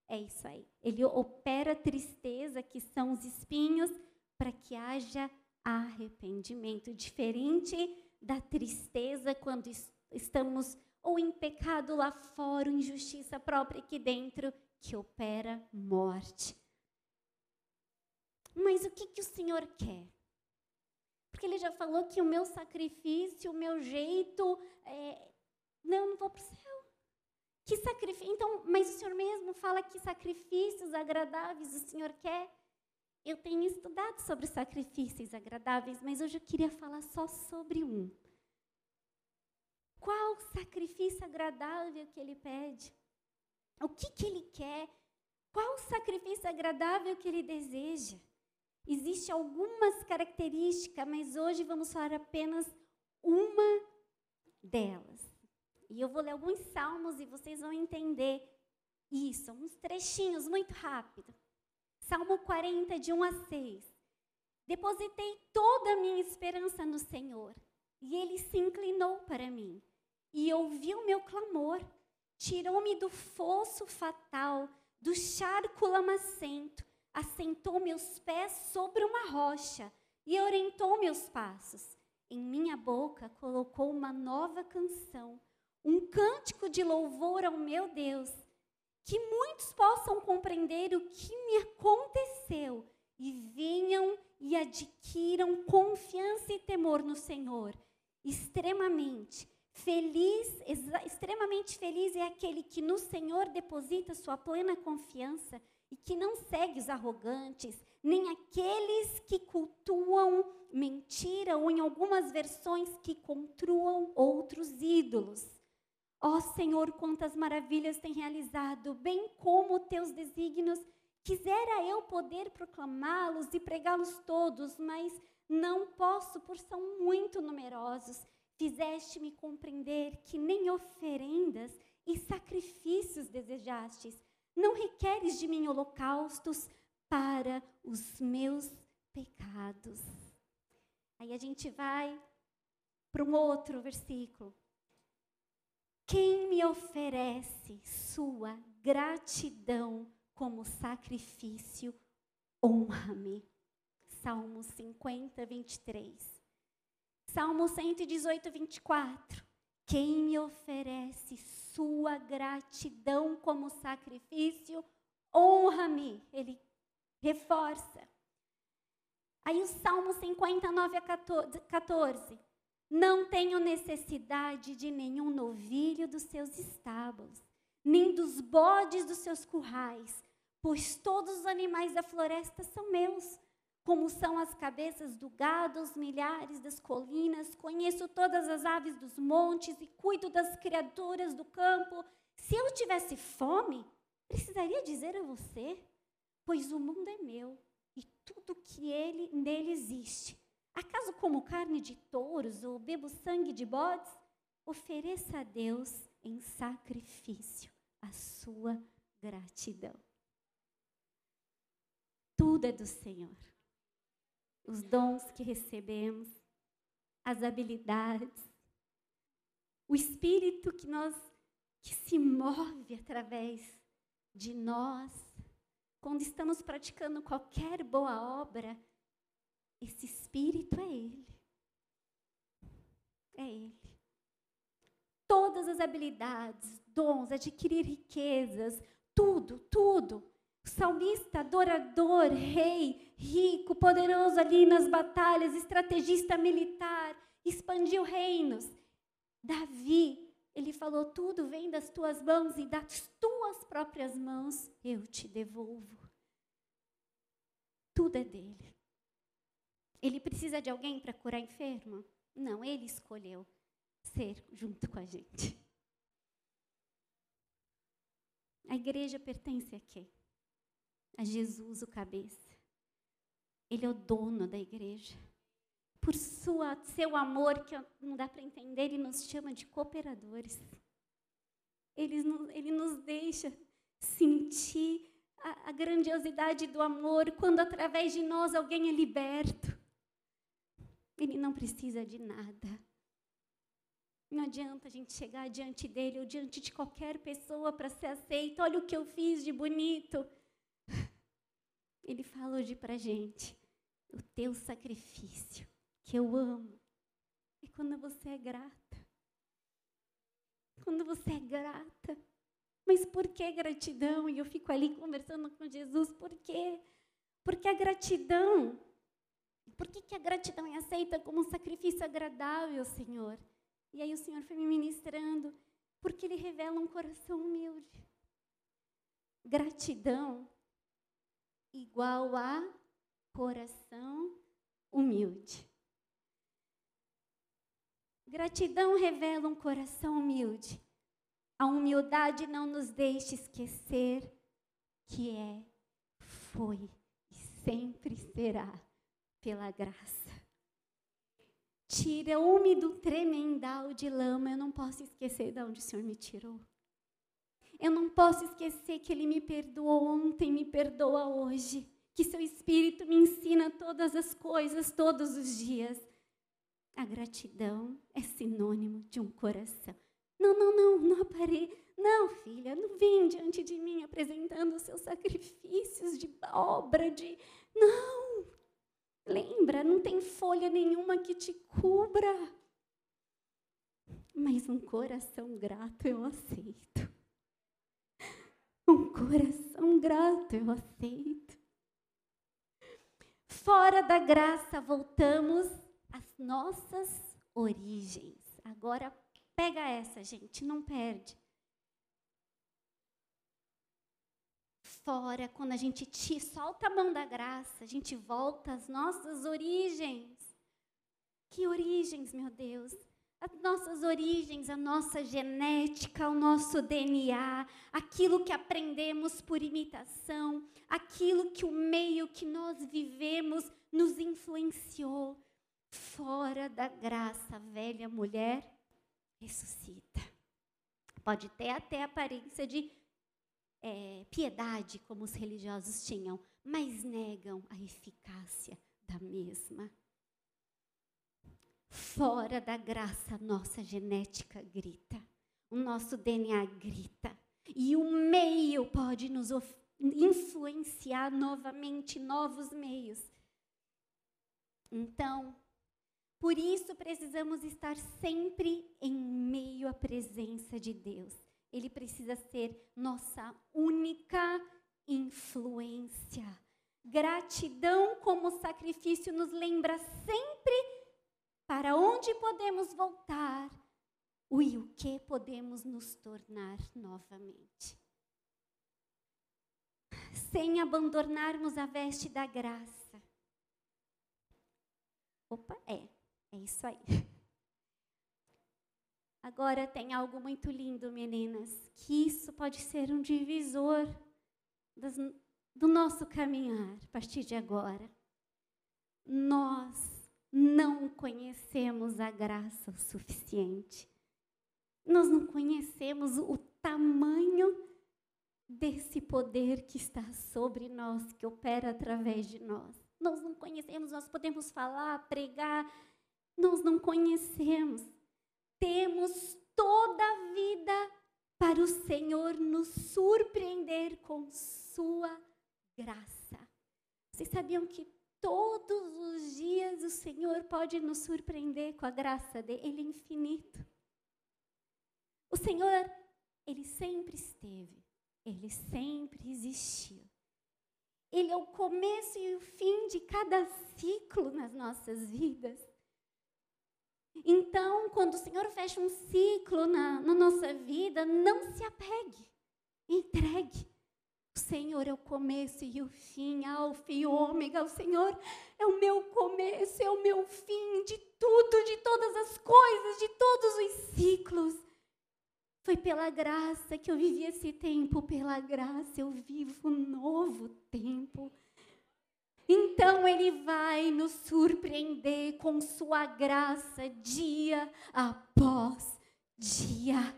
é isso aí. Ele opera tristeza, que são os espinhos, para que haja arrependimento. Diferente da tristeza quando estamos ou em pecado lá fora, ou injustiça própria aqui dentro, que opera morte. Mas o que, que o Senhor quer? Porque Ele já falou que o meu sacrifício, o meu jeito, é... não, não vou para o céu. Que sacrifício? Então, mas o Senhor mesmo fala que sacrifícios agradáveis o Senhor quer. Eu tenho estudado sobre sacrifícios agradáveis, mas hoje eu queria falar só sobre um. Qual sacrifício agradável que ele pede? O que, que ele quer? Qual sacrifício agradável que ele deseja? Existem algumas características, mas hoje vamos falar apenas uma delas. E eu vou ler alguns salmos e vocês vão entender isso, uns trechinhos muito rápido. Salmo 40, de 1 a 6. Depositei toda a minha esperança no Senhor, e ele se inclinou para mim, e ouviu meu clamor, tirou-me do fosso fatal, do charco lamacento, assentou meus pés sobre uma rocha e orientou meus passos. Em minha boca colocou uma nova canção um cântico de louvor ao meu Deus, que muitos possam compreender o que me aconteceu e venham e adquiram confiança e temor no Senhor. Extremamente feliz, extremamente feliz é aquele que no Senhor deposita sua plena confiança e que não segue os arrogantes, nem aqueles que cultuam mentira ou em algumas versões que contruam outros ídolos. Ó oh, Senhor, quantas maravilhas tem realizado, bem como teus desígnios. Quisera eu poder proclamá-los e pregá-los todos, mas não posso, por são muito numerosos. Fizeste-me compreender que nem oferendas e sacrifícios desejastes. Não requeres de mim holocaustos para os meus pecados. Aí a gente vai para um outro versículo. Quem me oferece sua gratidão como sacrifício, honra-me. Salmo 50, 23. Salmo 118, 24. Quem me oferece sua gratidão como sacrifício, honra-me. Ele reforça. Aí o Salmo 59 a 14. Não tenho necessidade de nenhum novilho dos seus estábulos, nem dos bodes dos seus currais, pois todos os animais da floresta são meus. Como são as cabeças do gado, os milhares das colinas, conheço todas as aves dos montes e cuido das criaturas do campo. Se eu tivesse fome, precisaria dizer a você, pois o mundo é meu e tudo que ele nele existe. Acaso como carne de touros ou bebo sangue de bodes? Ofereça a Deus em sacrifício a sua gratidão. Tudo é do Senhor. Os dons que recebemos, as habilidades, o espírito que nós que se move através de nós, quando estamos praticando qualquer boa obra, esse espírito é Ele. É Ele. Todas as habilidades, dons, adquirir riquezas, tudo, tudo. Salmista, adorador, rei, rico, poderoso ali nas batalhas, estrategista militar, expandiu reinos. Davi, ele falou: tudo vem das tuas mãos e das tuas próprias mãos eu te devolvo. Tudo é dele. Ele precisa de alguém para curar enfermo? Não, ele escolheu ser junto com a gente. A igreja pertence a quem? A Jesus, o cabeça. Ele é o dono da igreja. Por sua, seu amor, que não dá para entender, ele nos chama de cooperadores. Ele, ele nos deixa sentir a, a grandiosidade do amor quando, através de nós, alguém é liberto. Ele não precisa de nada. Não adianta a gente chegar diante dele ou diante de qualquer pessoa para ser aceito. Olha o que eu fiz de bonito. (laughs) Ele fala hoje para a gente: o teu sacrifício, que eu amo, é quando você é grata. Quando você é grata. Mas por que gratidão? E eu fico ali conversando com Jesus, por quê? Porque a gratidão por que, que a gratidão é aceita como um sacrifício agradável, Senhor? E aí o Senhor foi me ministrando, porque Ele revela um coração humilde. Gratidão igual a coração humilde. Gratidão revela um coração humilde. A humildade não nos deixa esquecer que é, foi e sempre será pela graça. Tira-me do tremendal de lama, eu não posso esquecer de onde o Senhor me tirou. Eu não posso esquecer que Ele me perdoou ontem, me perdoa hoje. Que Seu Espírito me ensina todas as coisas, todos os dias. A gratidão é sinônimo de um coração. Não, não, não, não aparei. Não, filha, não vem diante de mim apresentando os seus sacrifícios de obra, de. Não! Lembra, não tem folha nenhuma que te cubra. Mas um coração grato eu aceito. Um coração grato eu aceito. Fora da graça, voltamos às nossas origens. Agora, pega essa, gente, não perde. Fora, quando a gente te solta a mão da graça, a gente volta às nossas origens. Que origens, meu Deus? As nossas origens, a nossa genética, o nosso DNA, aquilo que aprendemos por imitação, aquilo que o meio que nós vivemos nos influenciou. Fora da graça, a velha mulher ressuscita. Pode ter até aparência de é, piedade como os religiosos tinham, mas negam a eficácia da mesma. Fora da graça, nossa genética grita, o nosso DNA grita. E o meio pode nos influenciar novamente novos meios. Então, por isso precisamos estar sempre em meio à presença de Deus. Ele precisa ser nossa única influência. Gratidão como sacrifício nos lembra sempre para onde podemos voltar e o que podemos nos tornar novamente. Sem abandonarmos a veste da graça. Opa, é. É isso aí. Agora tem algo muito lindo, meninas, que isso pode ser um divisor das, do nosso caminhar a partir de agora. Nós não conhecemos a graça o suficiente. Nós não conhecemos o tamanho desse poder que está sobre nós, que opera através de nós. Nós não conhecemos, nós podemos falar, pregar, nós não conhecemos. Temos toda a vida para o Senhor nos surpreender com Sua graça. Vocês sabiam que todos os dias o Senhor pode nos surpreender com a graça dele? Ele é infinito. O Senhor, Ele sempre esteve, Ele sempre existiu. Ele é o começo e o fim de cada ciclo nas nossas vidas. Então, quando o Senhor fecha um ciclo na, na nossa vida, não se apegue, entregue. O Senhor é o começo e o fim, alfa e ômega. O Senhor é o meu começo, é o meu fim de tudo, de todas as coisas, de todos os ciclos. Foi pela graça que eu vivi esse tempo, pela graça eu vivo um novo tempo. Então Ele vai nos surpreender com Sua graça dia após dia.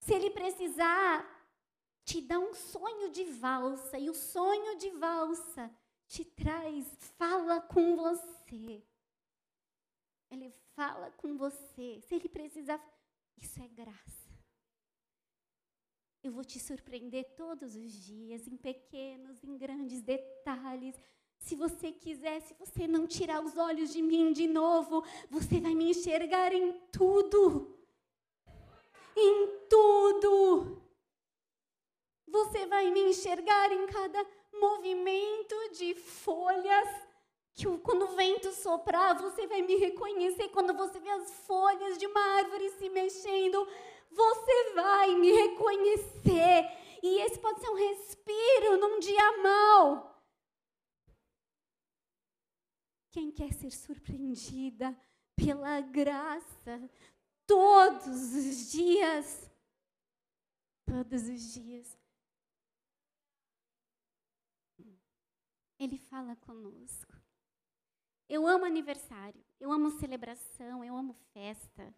Se Ele precisar te dar um sonho de valsa, e o sonho de valsa te traz, fala com você. Ele fala com você. Se Ele precisar, isso é graça. Eu vou te surpreender todos os dias, em pequenos, em grandes detalhes. Se você quiser, se você não tirar os olhos de mim de novo, você vai me enxergar em tudo. Em tudo. Você vai me enxergar em cada movimento de folhas. Que quando o vento soprar, você vai me reconhecer. Quando você vê as folhas de uma árvore se mexendo, você vai me reconhecer. E esse pode ser um respiro num dia mau. Quem quer ser surpreendida pela graça todos os dias? Todos os dias. Ele fala conosco. Eu amo aniversário, eu amo celebração, eu amo festa.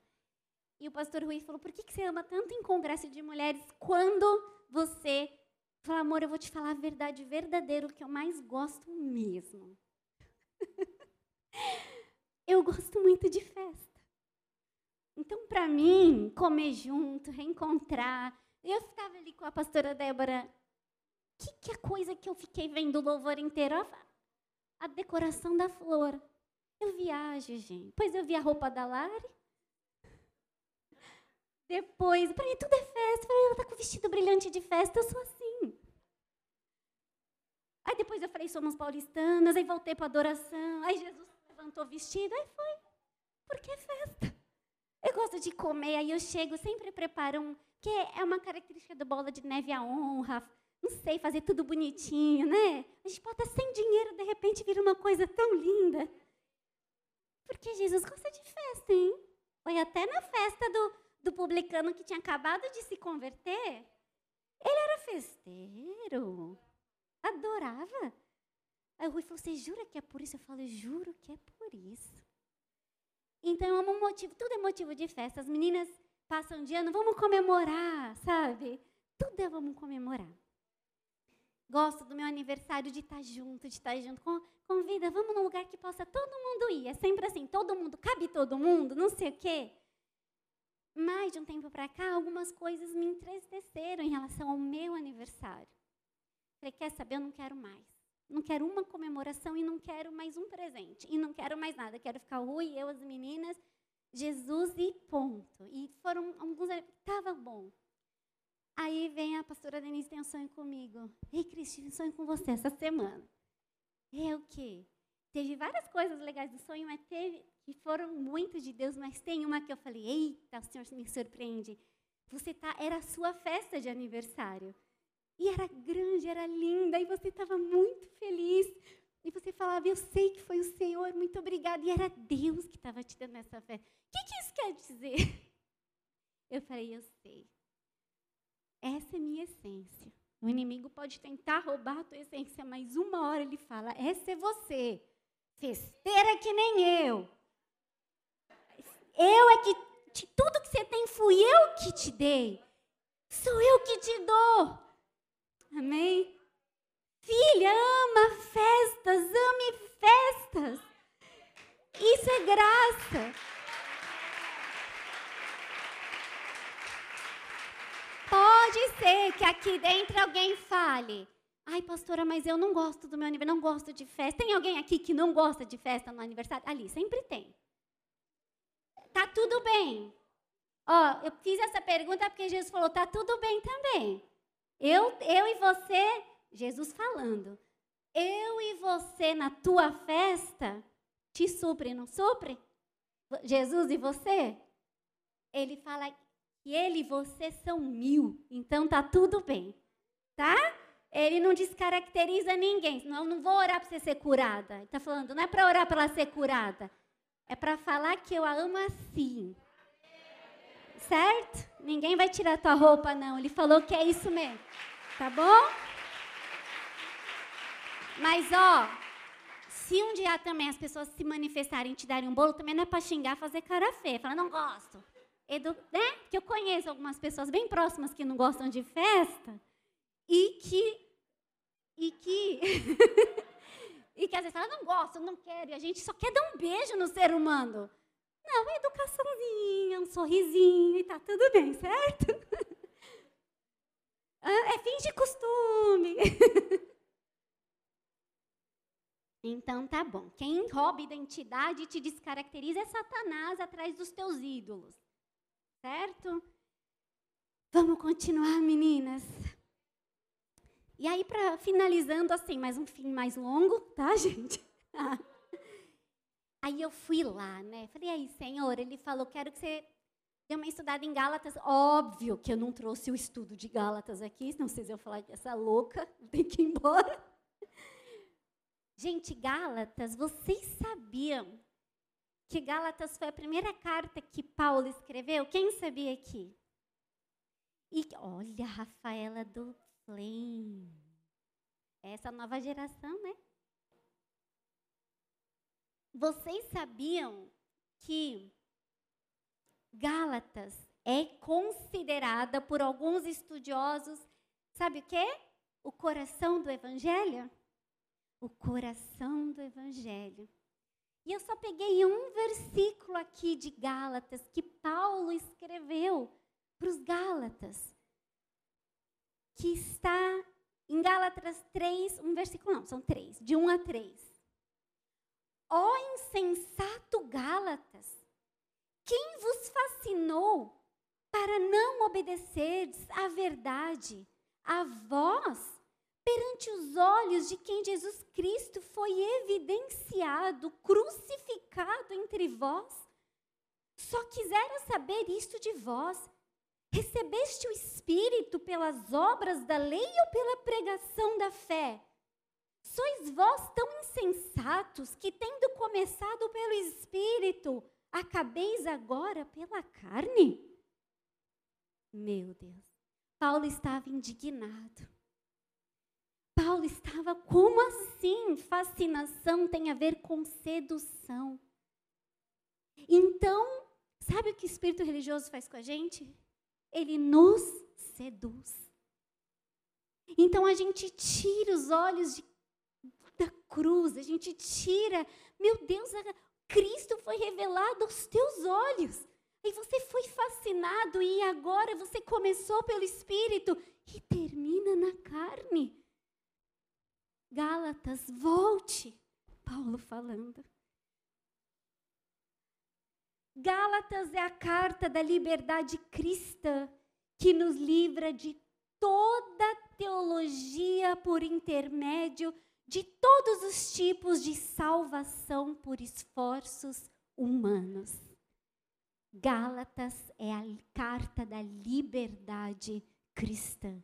E o pastor Rui falou: por que, você ama tanto em congresso de mulheres quando você fala, amor, eu vou te falar a verdade verdadeira, o que eu mais gosto mesmo. (laughs) eu gosto muito de festa. Então, para mim, comer junto, reencontrar. Eu estava ali com a pastora Débora. O que, que é a coisa que eu fiquei vendo o louvor inteiro? A, decoração da flor. Eu viajo, gente. Depois eu vi a roupa da Lari. Depois, para mim tudo é festa. Ela tá com vestido brilhante de festa, eu sou assim. Aí depois eu falei, somos paulistanas, aí voltei para adoração. Aí Jesus levantou o vestido, aí foi. Porque é festa. Eu gosto de comer, aí eu chego, sempre preparo um. Que é uma característica do bola de neve a honra. Não sei, fazer tudo bonitinho, né? A gente pode sem dinheiro, de repente vira uma coisa tão linda. Porque Jesus gosta de festa, hein? Foi até na festa do, do publicano que tinha acabado de se converter, ele era festeiro, adorava. Aí o Rui falou: Você jura que é por isso? Eu falei: Juro que é por isso. Então é um motivo, tudo é motivo de festa. As meninas passam de ano, vamos comemorar, sabe? Tudo é vamos comemorar. Gosto do meu aniversário de estar junto, de estar junto. Convida, vamos num lugar que possa todo mundo ir. É sempre assim, todo mundo, cabe todo mundo, não sei o quê. Mas de um tempo para cá, algumas coisas me entristeceram em relação ao meu aniversário. Falei, quer saber? Eu não quero mais. Não quero uma comemoração e não quero mais um presente. E não quero mais nada. Quero ficar Rui, eu, as meninas, Jesus e ponto. E foram alguns. Estava bom. Aí vem a pastora Denise tem um sonho comigo. Ei, Cristina, sonho com você essa semana. É o quê? Teve várias coisas legais do sonho, mas teve que foram muito de Deus, mas tem uma que eu falei: "Eita, o Senhor me surpreende. Você tá, era a sua festa de aniversário. E era grande, era linda, e você estava muito feliz. E você falava, eu sei que foi o Senhor, muito obrigada. E era Deus que estava te dando essa festa. O que, que isso quer dizer? (laughs) Eu falei, eu sei. Essa é minha essência. O inimigo pode tentar roubar a tua essência, mas uma hora ele fala: essa é você. Festeira que nem eu. Eu é que. De tudo que você tem, fui eu que te dei. Sou eu que te dou. Amém? Filha, ama festas, ame festas. Isso é graça. Pode ser que aqui dentro alguém fale: Ai, pastora, mas eu não gosto do meu aniversário, não gosto de festa. Tem alguém aqui que não gosta de festa no aniversário? Ali, sempre tem. Tá tudo bem. Ó, eu fiz essa pergunta porque Jesus falou: tá tudo bem também. Eu, eu e você, Jesus falando, eu e você na tua festa te supre, não supre? Jesus e você? Ele fala e ele e você são mil, então tá tudo bem, tá? Ele não descaracteriza ninguém, eu não vou orar para você ser curada. Ele está falando, não é para orar para ela ser curada, é para falar que eu a amo assim. Certo? Ninguém vai tirar tua roupa, não. Ele falou que é isso mesmo. Tá bom? Mas, ó, se um dia também as pessoas se manifestarem e te darem um bolo, também não é para xingar, fazer cara feia. Falar, não gosto. Edu, né? Que eu conheço algumas pessoas bem próximas que não gostam de festa e que e que (laughs) e que às vezes falam, não gosto, não quero, e a gente só quer dar um beijo no ser humano. Não, é educaçãozinha, um sorrisinho e tá tudo bem, certo? (laughs) É fim de costume. (laughs) Então tá bom. Quem rouba identidade e te descaracteriza é Satanás atrás dos teus ídolos certo? Vamos continuar, meninas. E aí, para finalizando assim, mais um fim mais longo, tá, (laughs) gente? aí eu fui lá, né? Falei, aí, Senhor, ele falou, quero que você dê uma estudada em Gálatas. Óbvio que eu não trouxe o estudo de Gálatas aqui, senão vocês iam falar essa louca, (laughs) tem que ir embora. Gente, Gálatas, vocês sabiam que Gálatas foi a primeira carta que Paulo escreveu? Quem sabia aqui? E olha, Rafaela do Flame. Essa nova geração, né? Vocês sabiam que Gálatas é considerada por alguns estudiosos, sabe o quê? O coração do evangelho? O coração do evangelho. E eu só peguei um versículo aqui de Gálatas que Paulo escreveu para os Gálatas, que está em Gálatas 3, um versículo não, são três, de 1 a 3. Ó oh, insensato Gálatas, quem vos fascinou para não obedecerdes à verdade, a vós perante os olhos de quem Jesus Cristo foi evidenciado, crucificado entre vós? Só quisera saber isto de vós. Recebeste o Espírito pelas obras da lei ou pela pregação da fé? Sois vós tão insensatos que, tendo começado pelo Espírito, acabeis agora pela carne? Meu Deus, Paulo estava indignado. Paulo estava, como assim? Fascinação tem a ver com sedução. Então, sabe o que o espírito religioso faz com a gente? Ele nos seduz. Então a gente tira os olhos de, da cruz, a gente tira, meu Deus, Cristo foi revelado aos teus olhos. E você foi fascinado e agora você começou pelo Espírito e termina na carne. Gálatas, volte, Paulo falando. Gálatas é a carta da liberdade cristã que nos livra de toda teologia por intermédio de todos os tipos de salvação por esforços humanos. Gálatas é a carta da liberdade cristã.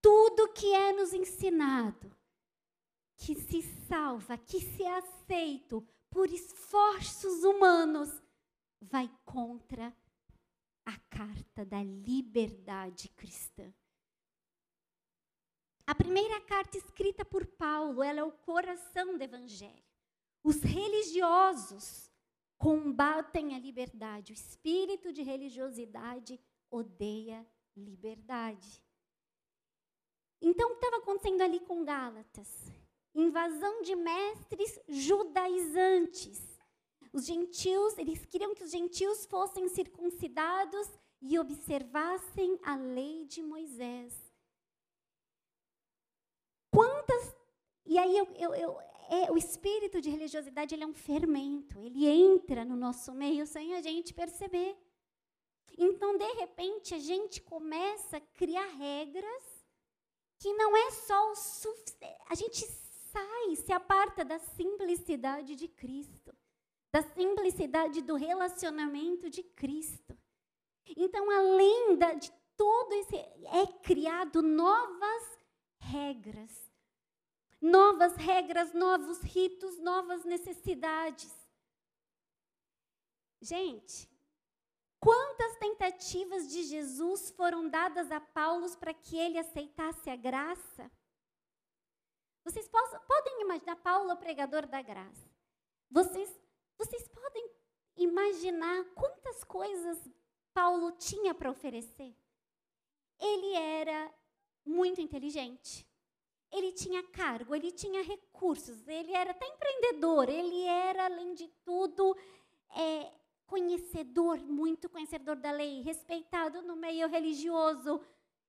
Tudo que é nos ensinado, que se salva, que se é aceito por esforços humanos, vai contra a carta da liberdade cristã. A primeira carta escrita por Paulo, ela é o coração do evangelho. Os religiosos combatem a liberdade. O espírito de religiosidade odeia liberdade. Então, o que estava acontecendo ali com Gálatas? Invasão de mestres judaizantes os gentios, eles queriam que os gentios fossem circuncidados e observassem a lei de Moisés. Quantas. E aí eu, eu, eu é, o espírito de religiosidade ele é um fermento, ele entra no nosso meio sem a gente perceber. Então, de repente, a gente começa a criar regras que não é só o suficiente. A gente sai, se aparta da simplicidade de Cristo da simplicidade do relacionamento de Cristo. Então, além de todo esse, é criado novas regras. Novas regras, novos ritos, novas necessidades. Gente, quantas tentativas de Jesus foram dadas a Paulo para que ele aceitasse a graça? Vocês podem imaginar Paulo, pregador da graça. Vocês vocês podem imaginar quantas coisas Paulo tinha para oferecer? Ele era muito inteligente. Ele tinha cargo, ele tinha recursos, ele era até empreendedor, ele era, além de tudo, é, conhecedor, muito conhecedor da lei, respeitado no meio religioso.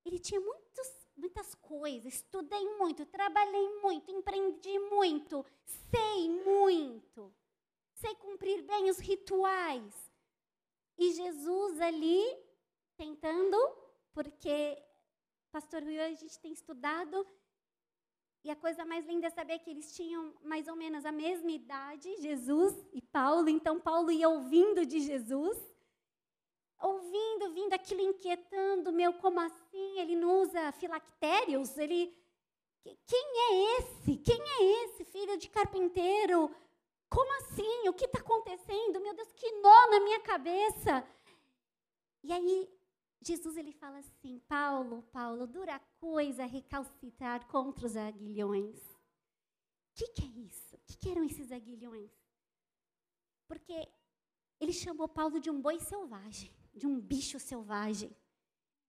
Ele tinha muitos, muitas coisas, estudei muito, trabalhei muito, empreendi muito, sei muito sei cumprir bem os rituais. E Jesus ali tentando, porque pastor Rui, a gente tem estudado e a coisa mais linda é saber que eles tinham mais ou menos a mesma idade, Jesus e Paulo. Então Paulo ia ouvindo de Jesus, ouvindo, vindo aquilo inquietando, meu, como assim? Ele não usa filactérios? Ele quem é esse? Quem é esse filho de carpinteiro? Como assim? O que está acontecendo? Meu Deus, que nó na minha cabeça. E aí, Jesus ele fala assim: Paulo, Paulo, dura coisa recalcitrar contra os aguilhões. O que, que, é isso? O que, que eram esses aguilhões? Porque ele chamou Paulo de um boi selvagem, de um bicho selvagem.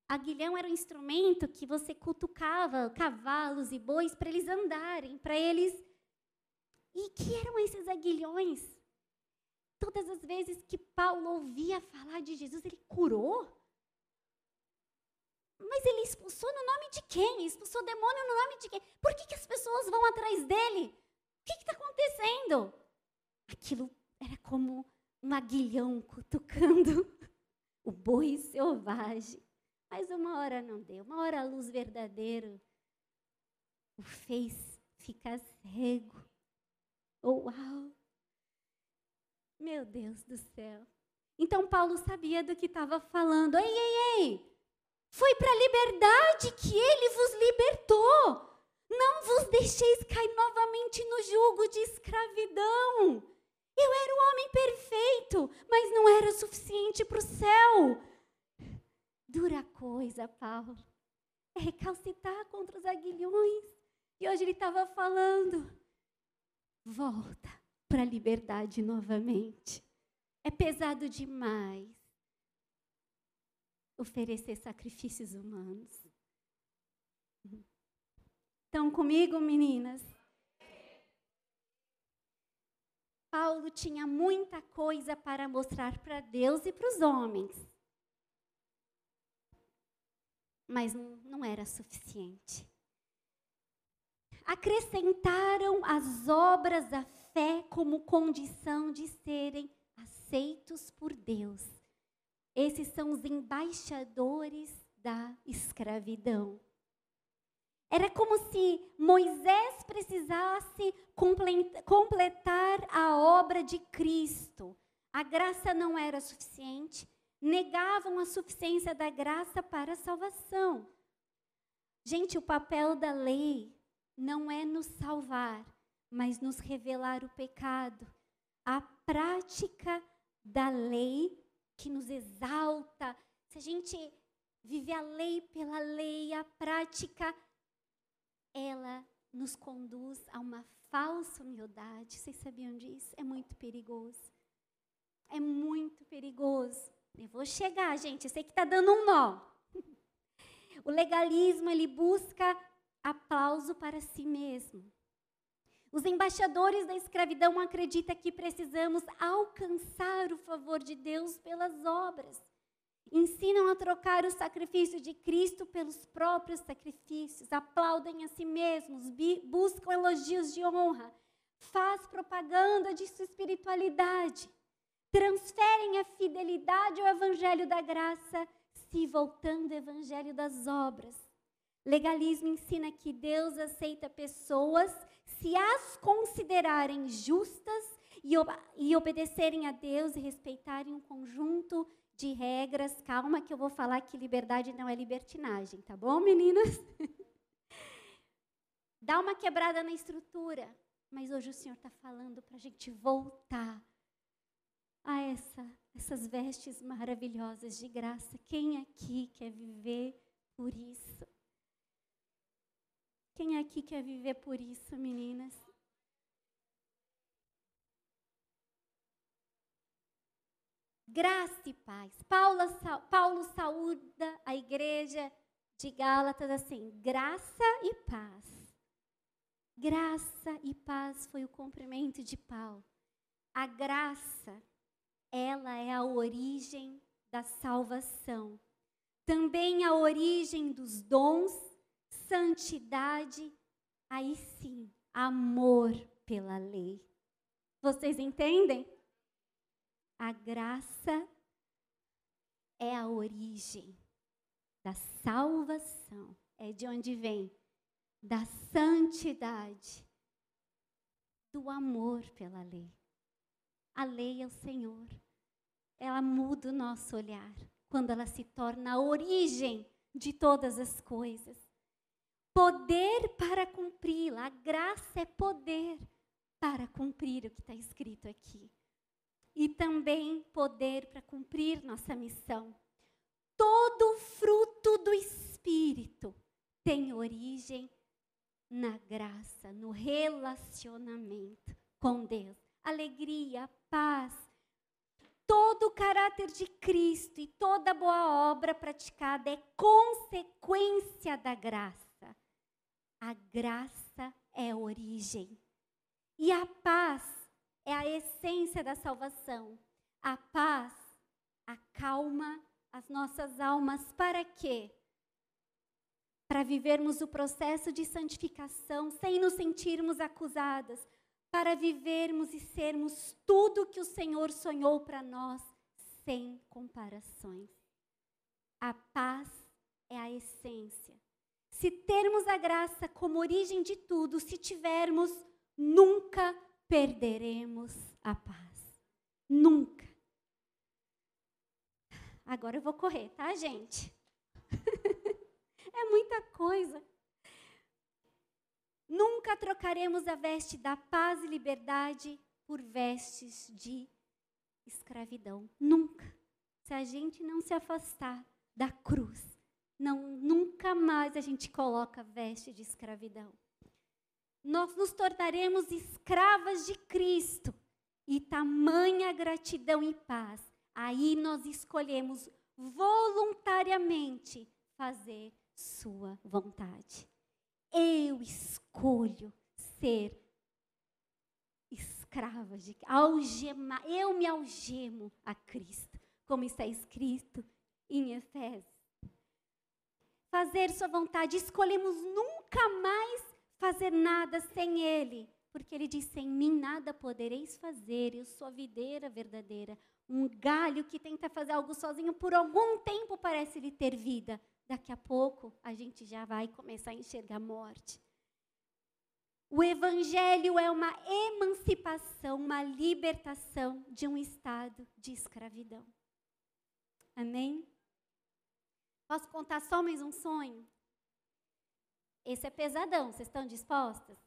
Aguilhão era um instrumento que você cutucava cavalos e bois para eles andarem, para eles e que eram esses aguilhões? Todas as vezes que Paulo ouvia falar de Jesus, ele curou. Mas ele expulsou no nome de quem? Expulsou demônio no nome de quem? Por que, que as pessoas vão atrás dele? O que está acontecendo? Aquilo era como um aguilhão cutucando (laughs) o boi selvagem. Mas uma hora não deu, uma hora a luz verdadeira o fez ficar cego. Oh, uau! Meu Deus do céu. Então Paulo sabia do que estava falando. Ei, ei, ei! Foi para a liberdade que ele vos libertou. Não vos deixeis cair novamente no jugo de escravidão. Eu era o homem perfeito, mas não era suficiente para o céu. Dura coisa, Paulo. É recalcitar contra os aguilhões. E hoje ele estava falando volta para a liberdade novamente. É pesado demais oferecer sacrifícios humanos. Estão comigo, meninas? Paulo tinha muita coisa para mostrar para Deus e para os homens. Mas não era suficiente. Acrescentaram as obras da fé como condição de serem aceitos por Deus. Esses são os embaixadores da escravidão. Era como se Moisés precisasse completar a obra de Cristo. A graça não era suficiente, negavam a suficiência da graça para a salvação. Gente, o papel da lei não é nos salvar, mas nos revelar o pecado. A prática da lei que nos exalta. Se a gente vive a lei pela lei, a prática ela nos conduz a uma falsa humildade. Vocês sabiam disso? É muito perigoso. É muito perigoso. Eu vou chegar, gente. Eu sei que está dando um nó. (laughs) O legalismo, ele busca aplauso para si mesmo. Os embaixadores da escravidão acreditam que precisamos alcançar o favor de Deus pelas obras ensinam a trocar o sacrifício de Cristo pelos próprios sacrifícios, aplaudem a si mesmos, buscam elogios de honra, faz propaganda de sua espiritualidade, transferem a fidelidade ao evangelho da graça, se voltando ao evangelho das obras. Legalismo ensina que Deus aceita pessoas se as considerarem justas e, e obedecerem a Deus e respeitarem um conjunto de regras. Calma que eu vou falar que liberdade não é libertinagem, tá bom, meninas? (laughs) Dá uma quebrada na estrutura. Mas hoje o Senhor está falando para a gente voltar a essa, essas vestes maravilhosas de graça. Quem aqui quer viver por isso? Quem aqui quer viver por isso, meninas? Graça e paz. Paulo, Paulo saúda a igreja de Gálatas assim: graça e paz. Graça e paz foi o cumprimento de Paulo. A graça, ela é a origem da salvação. Também a origem dos dons, santidade, aí sim, amor pela lei. Vocês entendem? A graça é a origem da salvação. É de onde vem? Da santidade, do amor pela lei. A lei é o Senhor. Ela muda o nosso olhar quando ela se torna a origem de todas as coisas. Poder para cumpri-la. A graça é poder para cumprir o que está escrito aqui e também poder para cumprir nossa missão. Todo fruto do Espírito tem origem na graça, no relacionamento com Deus. Alegria, paz, todo o caráter de Cristo e toda boa obra praticada é consequência da graça. A graça é a origem. E a paz é a essência da salvação. A paz acalma as nossas almas para quê? Para vivermos o processo de santificação sem nos sentirmos acusadas, para vivermos e sermos tudo que o Senhor sonhou para nós, sem comparações. A paz é a essência. Se termos a graça como origem de tudo, se tivermos, nunca perderemos a paz. Nunca. Agora eu vou correr, tá, gente? (laughs) é muita coisa. Nunca trocaremos a veste da paz e liberdade por vestes de escravidão. Nunca. Se a gente não se afastar da cruz, não, nunca mais a gente coloca veste de escravidão nós nos tornaremos escravas de Cristo. E tamanha gratidão e paz, aí nós escolhemos voluntariamente fazer Sua vontade. eu escolho ser escrava de algemar, eu me algemo a Cristo, como está escrito em Efésios. Fazer sua vontade, escolhemos nunca mais fazer nada sem ele, porque ele diz: "Sem mim nada podereis fazer, eu sou a videira verdadeira". Um galho que tenta fazer algo sozinho por algum tempo parece lhe ter vida, daqui a pouco a gente já vai começar a enxergar morte. O Evangelho é uma emancipação, uma libertação de um estado de escravidão. Amém? Posso contar só mais um sonho? Esse é pesadão, vocês estão dispostas?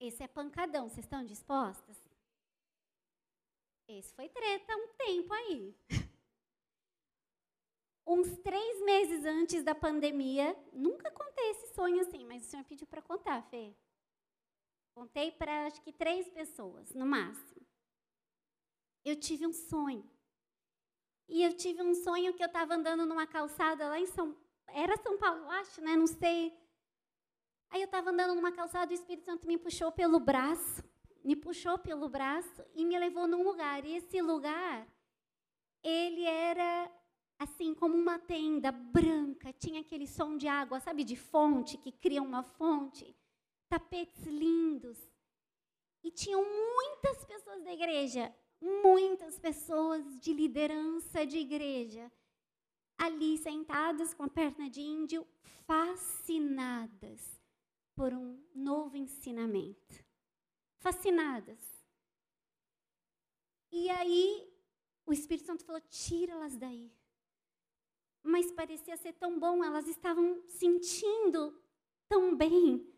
Esse é pancadão, vocês estão dispostas? Esse foi treta um tempo aí. (laughs) uns três meses antes da pandemia, nunca contei esse sonho assim, mas o senhor pediu para contar, Fê. Contei para acho que três pessoas, no máximo. Eu tive um sonho. E eu tive um sonho que eu estava andando numa calçada lá em São era São Paulo, acho, né? Não sei. Aí eu estava andando numa calçada, o Espírito Santo me puxou pelo braço, me puxou pelo braço e me levou num lugar. E esse lugar, ele era assim como uma tenda branca, tinha aquele som de água, sabe, de fonte, que cria uma fonte, tapetes lindos. E tinham muitas pessoas da igreja, muitas pessoas de liderança de igreja, ali sentadas com a perna de índio, fascinadas por um novo ensinamento. Fascinadas. E aí o Espírito Santo falou: tira-las daí mas parecia ser tão bom, elas estavam sentindo tão bem.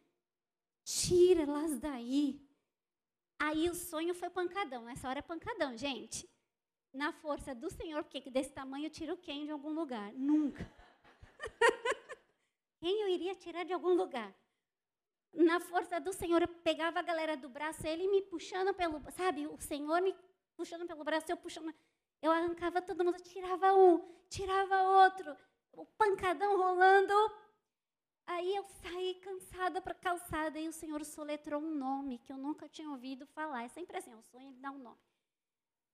Tira-las daí. Aí o sonho foi pancadão, nessa hora é pancadão, gente. Na força do Senhor, porque desse tamanho eu tiro quem de algum lugar? Nunca. (laughs) quem eu iria tirar de algum lugar? Na força do Senhor, eu pegava a galera do braço, ele me puxando pelo, sabe, o Senhor me puxando pelo braço, eu puxando. Eu arrancava todo mundo, tirava um, tirava outro, o pancadão rolando. Aí eu saí cansada para a calçada e o Senhor soletrou um nome que eu nunca tinha ouvido falar. É sempre assim, o sonho ele dá um nome.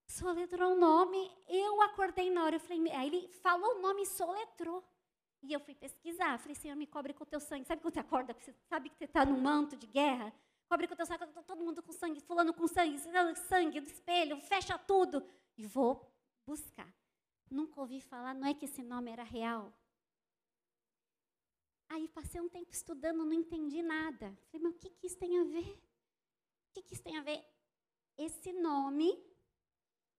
Soletrou um nome, eu acordei na hora, eu falei, aí ele falou o nome e soletrou. E eu fui pesquisar, falei, Senhor, me cobre com o teu sangue. Sabe quando você acorda, você sabe que você está num manto de guerra? Cobre com o teu sangue, todo mundo com sangue, fulano com sangue, sangue do espelho, fecha tudo. E vou buscar. Nunca ouvi falar, não é que esse nome era real. Aí passei um tempo estudando, não entendi nada. Falei, mas o que, que isso tem a ver? O que, que isso tem a ver? Esse nome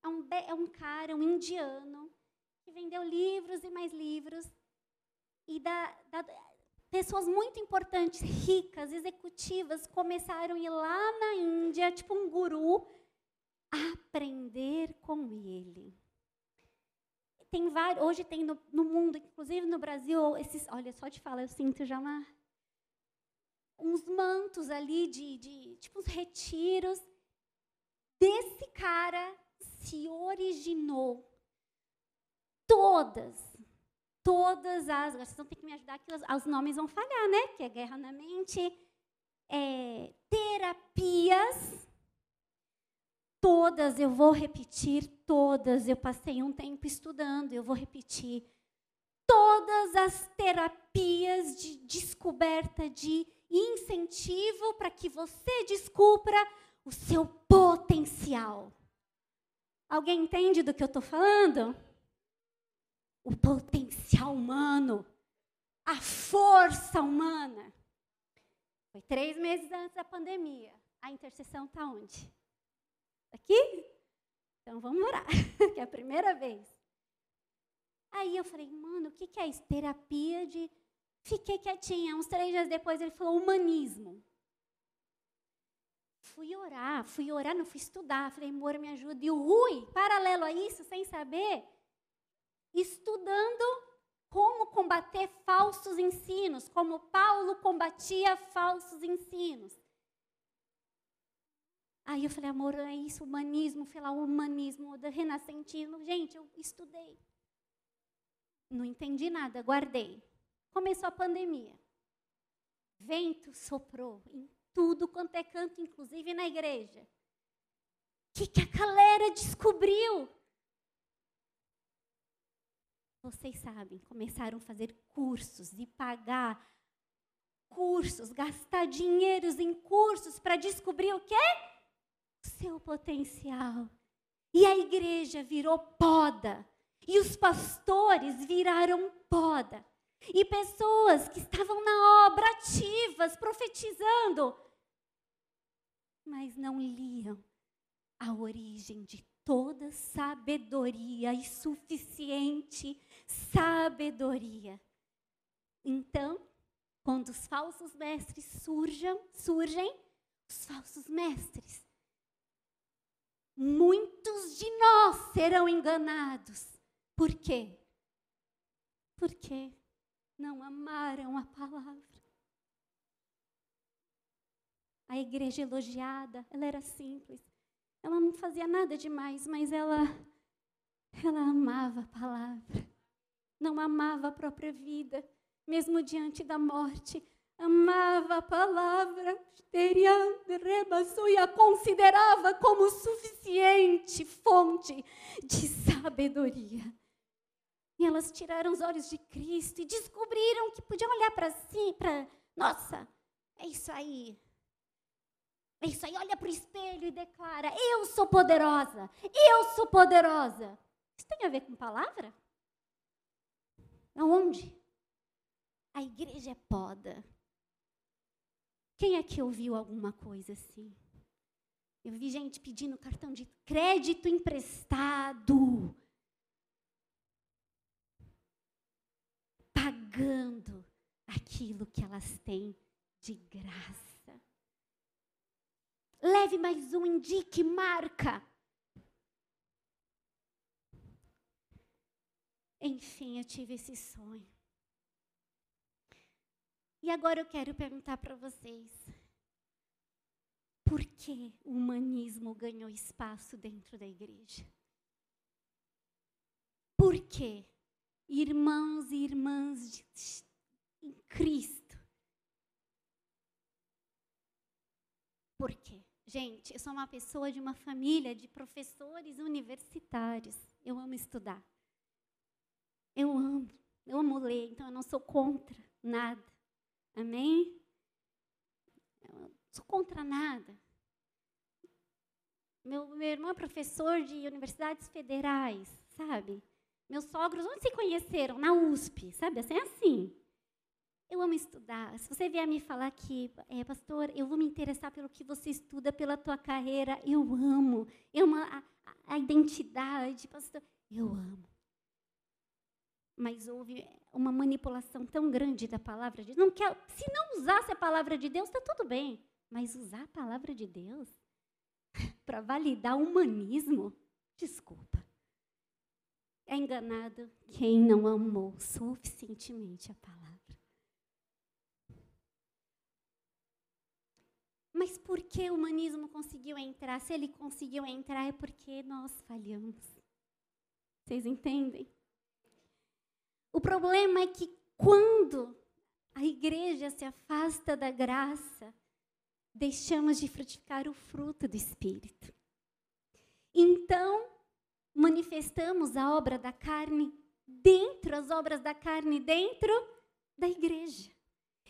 é um, é um cara, um indiano, que vendeu livros e mais livros. E da, da, pessoas muito importantes, ricas, executivas, começaram a ir lá na Índia, tipo um guru, aprender com ele tem vários, hoje tem no, no, mundo, inclusive no Brasil, esses, olha, só de falar, eu sinto já uma, uns mantos ali de, de tipo uns retiros. Desse cara se originou todas, todas as, vocês vão ter que me ajudar que os, os nomes vão falhar, né? Que é guerra na mente, é, terapias Todas eu vou repetir, todas. Eu passei um tempo estudando, eu vou repetir. Todas as terapias de descoberta, de incentivo para que você descubra o seu potencial. Alguém entende do que eu estou falando? O potencial humano, a força humana. Foi três meses antes da pandemia. A intercessão está onde? Aqui? Então vamos orar, (laughs) que é a primeira vez. Aí eu falei, mano, o que, é isso? Terapia de. Fiquei quietinha. Uns três dias depois ele falou humanismo. Fui orar, fui orar, não fui estudar. Falei, amor, me ajuda. E o Rui, paralelo a isso, sem saber, estudando como combater falsos ensinos, como Paulo combatia falsos ensinos. Aí eu falei, amor, é isso, humanismo, fui lá, humanismo, do renascentismo. Gente, eu estudei. Não entendi nada, guardei. começou a pandemia. Vento soprou em tudo quanto é canto, inclusive na igreja. O que, que a galera descobriu? Vocês sabem, começaram a fazer cursos e pagar cursos, gastar dinheiros em cursos para descobrir o quê? Seu potencial. E a igreja virou poda. E os pastores viraram poda. E pessoas que estavam na obra ativas, profetizando, mas não liam a origem de toda sabedoria e suficiente sabedoria. Então, quando os falsos mestres surjam, surgem, os falsos mestres, muitos de nós serão enganados. Por quê? Porque não amaram a palavra. A igreja elogiada, ela era simples. Ela não fazia nada demais, mas ela ela amava a palavra. Não amava a própria vida mesmo diante da morte, amava a palavra, e a considerava como suficiente fonte de sabedoria. E elas tiraram os olhos de Cristo e descobriram que podiam olhar para si, para, nossa, é isso aí. É isso aí, olha para o espelho e declara: Eu sou poderosa, eu sou poderosa. Isso tem a ver com palavra? Aonde? A igreja é poda. Quem é que ouviu alguma coisa assim? Eu vi gente pedindo cartão de crédito emprestado. Pagando aquilo que elas têm de graça. Leve mais um, indique, marca. Enfim, eu tive esse sonho. E agora eu quero perguntar para vocês: por que o humanismo ganhou espaço dentro da igreja? Por que irmãos e irmãs de, em Cristo? Por quê? Gente, eu sou uma pessoa de uma família de professores universitários. Eu amo estudar. Eu amo, eu amo ler, então eu não sou contra nada. Amém? Eu não sou contra nada. Meu, meu irmão é professor de universidades federais, sabe? Meus sogros, onde se conheceram? Na USP, sabe? Assim, é assim. Eu amo estudar. Se você vier me falar que, é, pastor, eu vou me interessar pelo que você estuda, pela tua carreira, eu amo. Eu amo a, a, identidade, pastor. Eu amo. Mas houve uma manipulação tão grande da palavra de Deus. Não quer, se não usasse a palavra de Deus, está tudo bem. Mas usar a palavra de Deus (laughs) para validar o humanismo, desculpa. É enganado quem não amou suficientemente a palavra. Mas por que o humanismo conseguiu entrar? Se ele conseguiu entrar, é porque nós falhamos. Vocês entendem? O problema é que quando a igreja se afasta da graça, deixamos de frutificar o fruto do Espírito. Então, manifestamos a obra da carne dentro, as obras da carne dentro da igreja.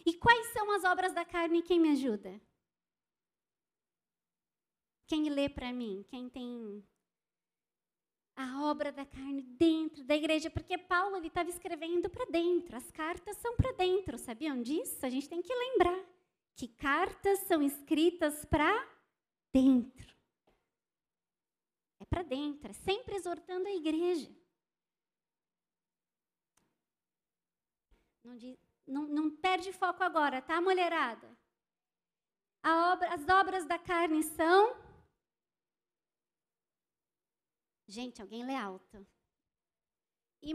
E quais são as obras da carne? Quem me ajuda? Quem lê para mim? Quem tem a obra da carne dentro da igreja, porque Paulo ele estava escrevendo para dentro. As cartas são para dentro, sabiam disso? A gente tem que lembrar que cartas são escritas para dentro. É para dentro, é sempre exortando a igreja. Não, não, perde foco agora, tá, mulherada? Obra, as obras da carne são Gente, alguém lê alto. E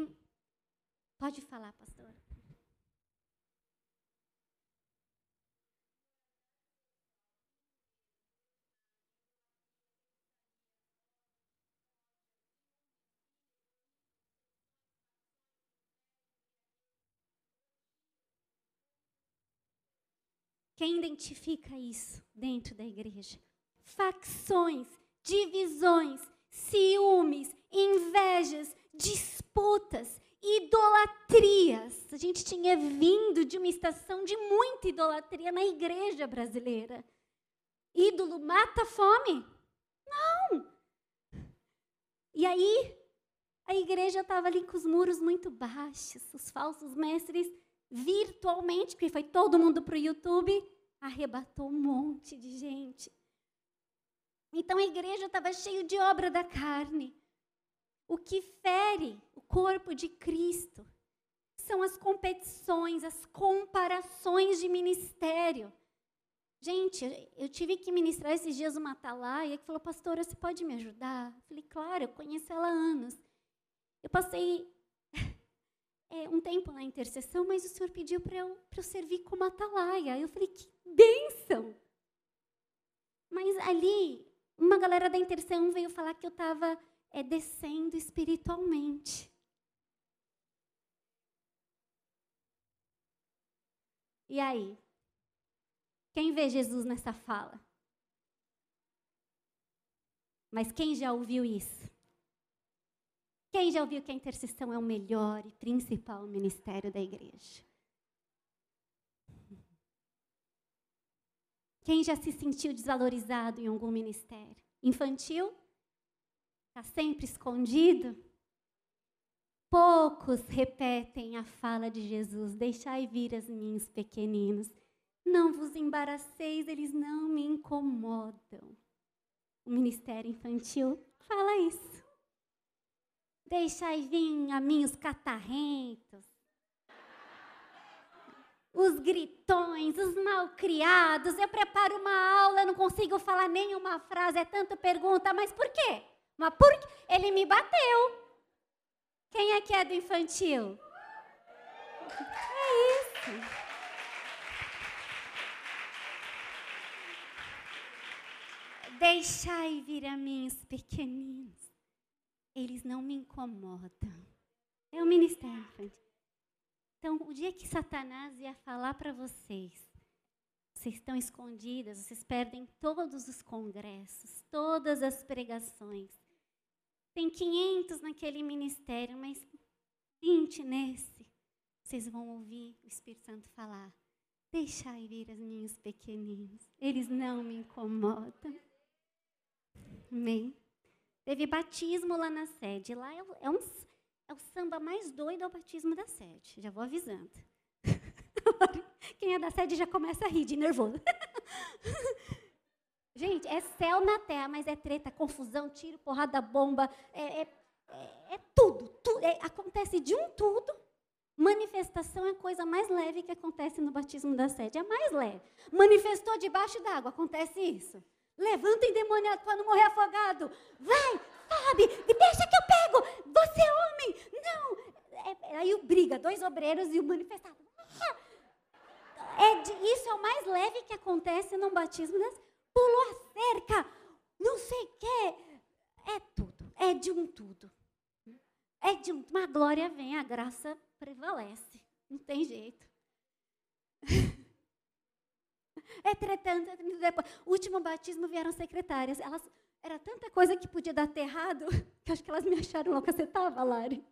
pode falar, pastor. Quem identifica isso dentro da igreja? Facções, divisões, ciúmes, invejas, disputas, idolatrias. A gente tinha vindo de uma estação de muita idolatria na igreja brasileira. Ídolo mata a fome? Não! E aí, a igreja estava ali com os muros muito baixos, os falsos mestres virtualmente, porque foi todo mundo para o YouTube, arrebatou um monte de gente. Então a igreja estava cheia de obra da carne. O que fere o corpo de Cristo são as competições, as comparações de ministério. Gente, eu tive que ministrar esses dias uma atalaia que falou, pastora, você pode me ajudar? Eu falei, claro, eu conheço ela há anos. Eu passei (laughs) é, um tempo na intercessão, mas o Senhor pediu para eu, eu servir como atalaia. Eu falei, que bênção! Mas ali, uma galera da intercessão veio falar que eu estava é, descendo espiritualmente. E aí? Quem vê Jesus nessa fala? Mas quem já ouviu isso? Quem já ouviu que a intercessão é o melhor e principal ministério da igreja? Quem já se sentiu desvalorizado em algum ministério? Infantil? Está sempre escondido? Poucos repetem a fala de Jesus: Deixai vir as minhas pequeninos. Não vos embaraceis, eles não me incomodam. O ministério infantil fala isso. Deixai vir a mim os catarrentos, os gritões, os malcriados. Eu preparo uma aula, não consigo falar nenhuma frase, é tanta pergunta, mas por quê? Mas por quê? Ele me bateu. Quem é que é do infantil? É isso. Deixai vir a mim os pequeninos eles não me incomodam. É o ministério infantil. Então, o dia que Satanás ia falar para vocês, vocês estão escondidas, vocês perdem todos os congressos, todas as pregações. Tem 500 naquele ministério, mas 20 nesse. Vocês vão ouvir o Espírito Santo falar: Deixai vir os meus pequeninos, eles não me incomodam. Amém? Teve batismo lá na sede. Lá é, é, um, é o samba mais doido ao é batismo da sede. Já vou avisando. (laughs) Quem é da sede já começa a rir de nervoso. (laughs) Gente, é céu na terra, mas é treta, confusão, tiro, porrada, bomba, é, é, é, é tudo. tudo é, acontece de um tudo. Manifestação é a coisa mais leve que acontece no batismo da sede. É a mais leve. Manifestou debaixo d'água, acontece isso. Levanta endemoniado para não morrer afogado. Vai, sobe, deixa que eu pego. Você é homem. Não. É, aí o briga, dois obreiros e o manifestado. É isso é o mais leve que acontece num batismo. Né? Pulou a cerca, não sei o quê. É tudo, é de um tudo. É de um, uma glória vem, a graça prevalece. Não tem jeito. Entretanto, depois, último batismo vieram secretárias. Elas, era tanta coisa que podia dar errado, (laughs) que acho que elas me acharam louca. Você estava, Lari?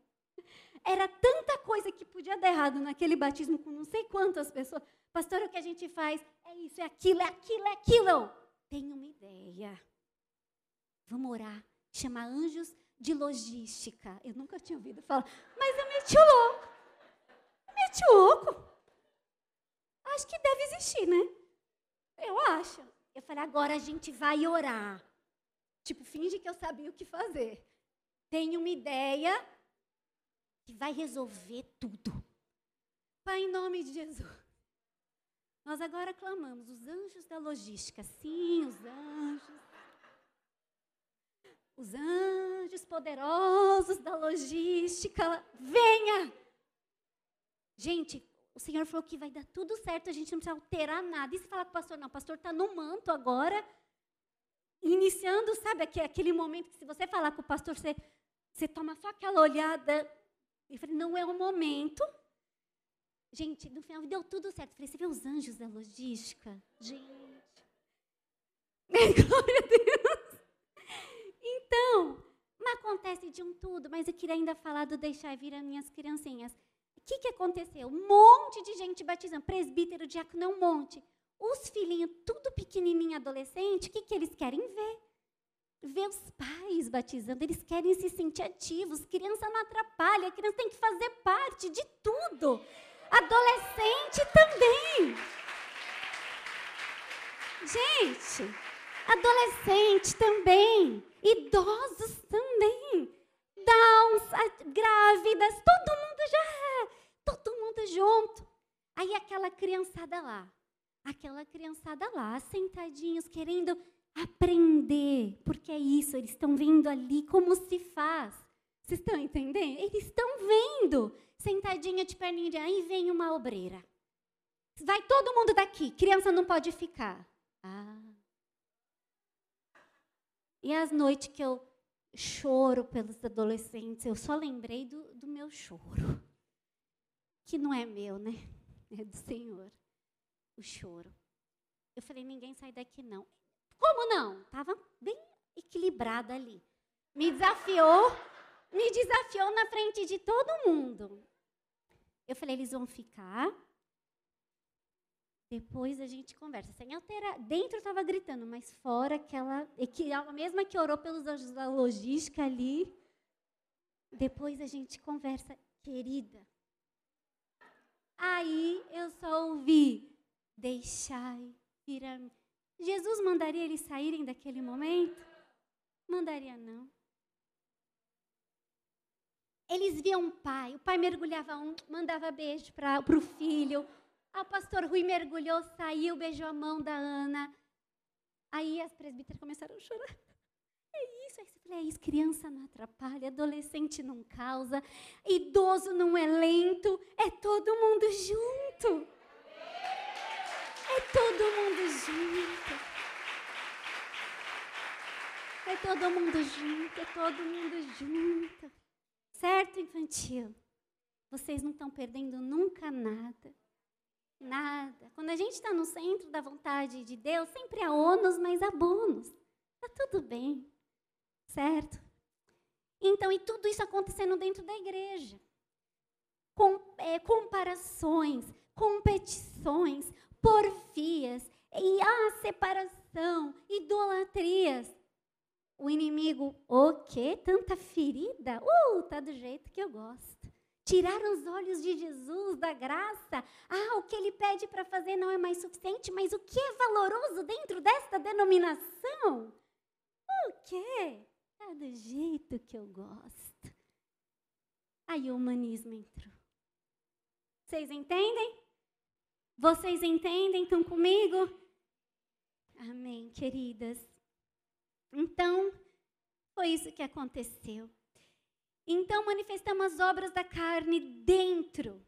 Era tanta coisa que podia dar errado naquele batismo com não sei quantas pessoas. Pastor, o que a gente faz é isso, é aquilo, é aquilo, é aquilo. Tenho uma ideia. Vamos orar. Chamar anjos de logística. Eu nunca tinha ouvido falar, mas eu meti o louco. Meti o louco. Acho que deve existir, né? Eu acho. Eu falei, agora a gente vai orar. Tipo, finge que eu sabia o que fazer. Tenho uma ideia que vai resolver tudo. Pai, em nome de Jesus. Nós agora clamamos os anjos da logística. Sim, os anjos. Os anjos poderosos da logística. Venha! Gente, o Senhor falou que vai dar tudo certo, a gente não precisa alterar nada. E se falar com o pastor, não, o pastor está no manto agora, iniciando, sabe, aquele momento que se você falar com o pastor, você, você toma só aquela olhada. E falei, não é o momento. Gente, no final deu tudo certo. Falei, você vê os anjos da logística? Gente. (laughs) Glória a Deus. Então, mas acontece de um tudo, mas eu queria ainda falar do deixar vir as minhas criancinhas. Que, que aconteceu? Um monte de gente batizando, presbítero, diácono, um monte. Os filhinhos, tudo pequenininho, adolescente, o que, que eles querem ver? Ver os pais batizando, eles querem se sentir ativos. Criança não atrapalha, criança tem que fazer parte de tudo. Adolescente também. Gente, adolescente também, idosos também, downs, grávidas, todo mundo já é, todo mundo junto. Aí aquela criançada lá, aquela criançada lá, sentadinhos, querendo aprender, porque é isso, eles estão vendo ali como se faz. Vocês estão entendendo? Eles estão vendo, sentadinha de perninha, aí vem uma obreira. Vai todo mundo daqui, criança não pode ficar. Ah. E as noites que eu choro pelos adolescentes, eu só lembrei do, do meu choro. Que não é meu, né? (laughs) É do Senhor. O choro. Eu falei, ninguém sai daqui não. Como não? Estava bem equilibrada ali. Me desafiou, me desafiou na frente de todo mundo. Eu falei, eles vão ficar. Depois a gente conversa. Sem alterar. Dentro estava gritando, mas fora aquela. Que, a mesma que orou pelos anjos da logística ali. Depois a gente conversa, querida. Aí eu só ouvi, deixai ir a mim. Jesus mandaria eles saírem daquele momento? Mandaria não. Eles viam um pai, o pai mergulhava um, mandava beijo para o filho. Ah, o pastor Rui mergulhou, saiu, beijou a mão da Ana. Aí as presbíteras começaram a chorar. É isso, aí você falei, é isso, criança não atrapalha, adolescente não causa, idoso não é lento, é todo mundo junto. É todo mundo junto. É todo mundo junto, é todo mundo junto. Certo, infantil? Vocês não estão perdendo nunca nada. Nada. Quando a gente está no centro da vontade de Deus, sempre há ônus, mas há bônus. Está tudo bem. Certo? Então, e tudo isso acontecendo dentro da igreja. Com, é, comparações, competições, porfias, e a separação, idolatrias. O inimigo, o quê? Tanta ferida? Uh, tá do jeito que eu gosto. Tirar os olhos de Jesus da graça. Ah, o que ele pede para fazer não é mais suficiente, mas o que é valoroso dentro desta denominação? O quê? Do jeito que eu gosto. Aí o humanismo entrou. Vocês entendem? Vocês entendem? Estão comigo? Amém, queridas. Então, foi isso que aconteceu. Então, manifestamos as obras da carne dentro.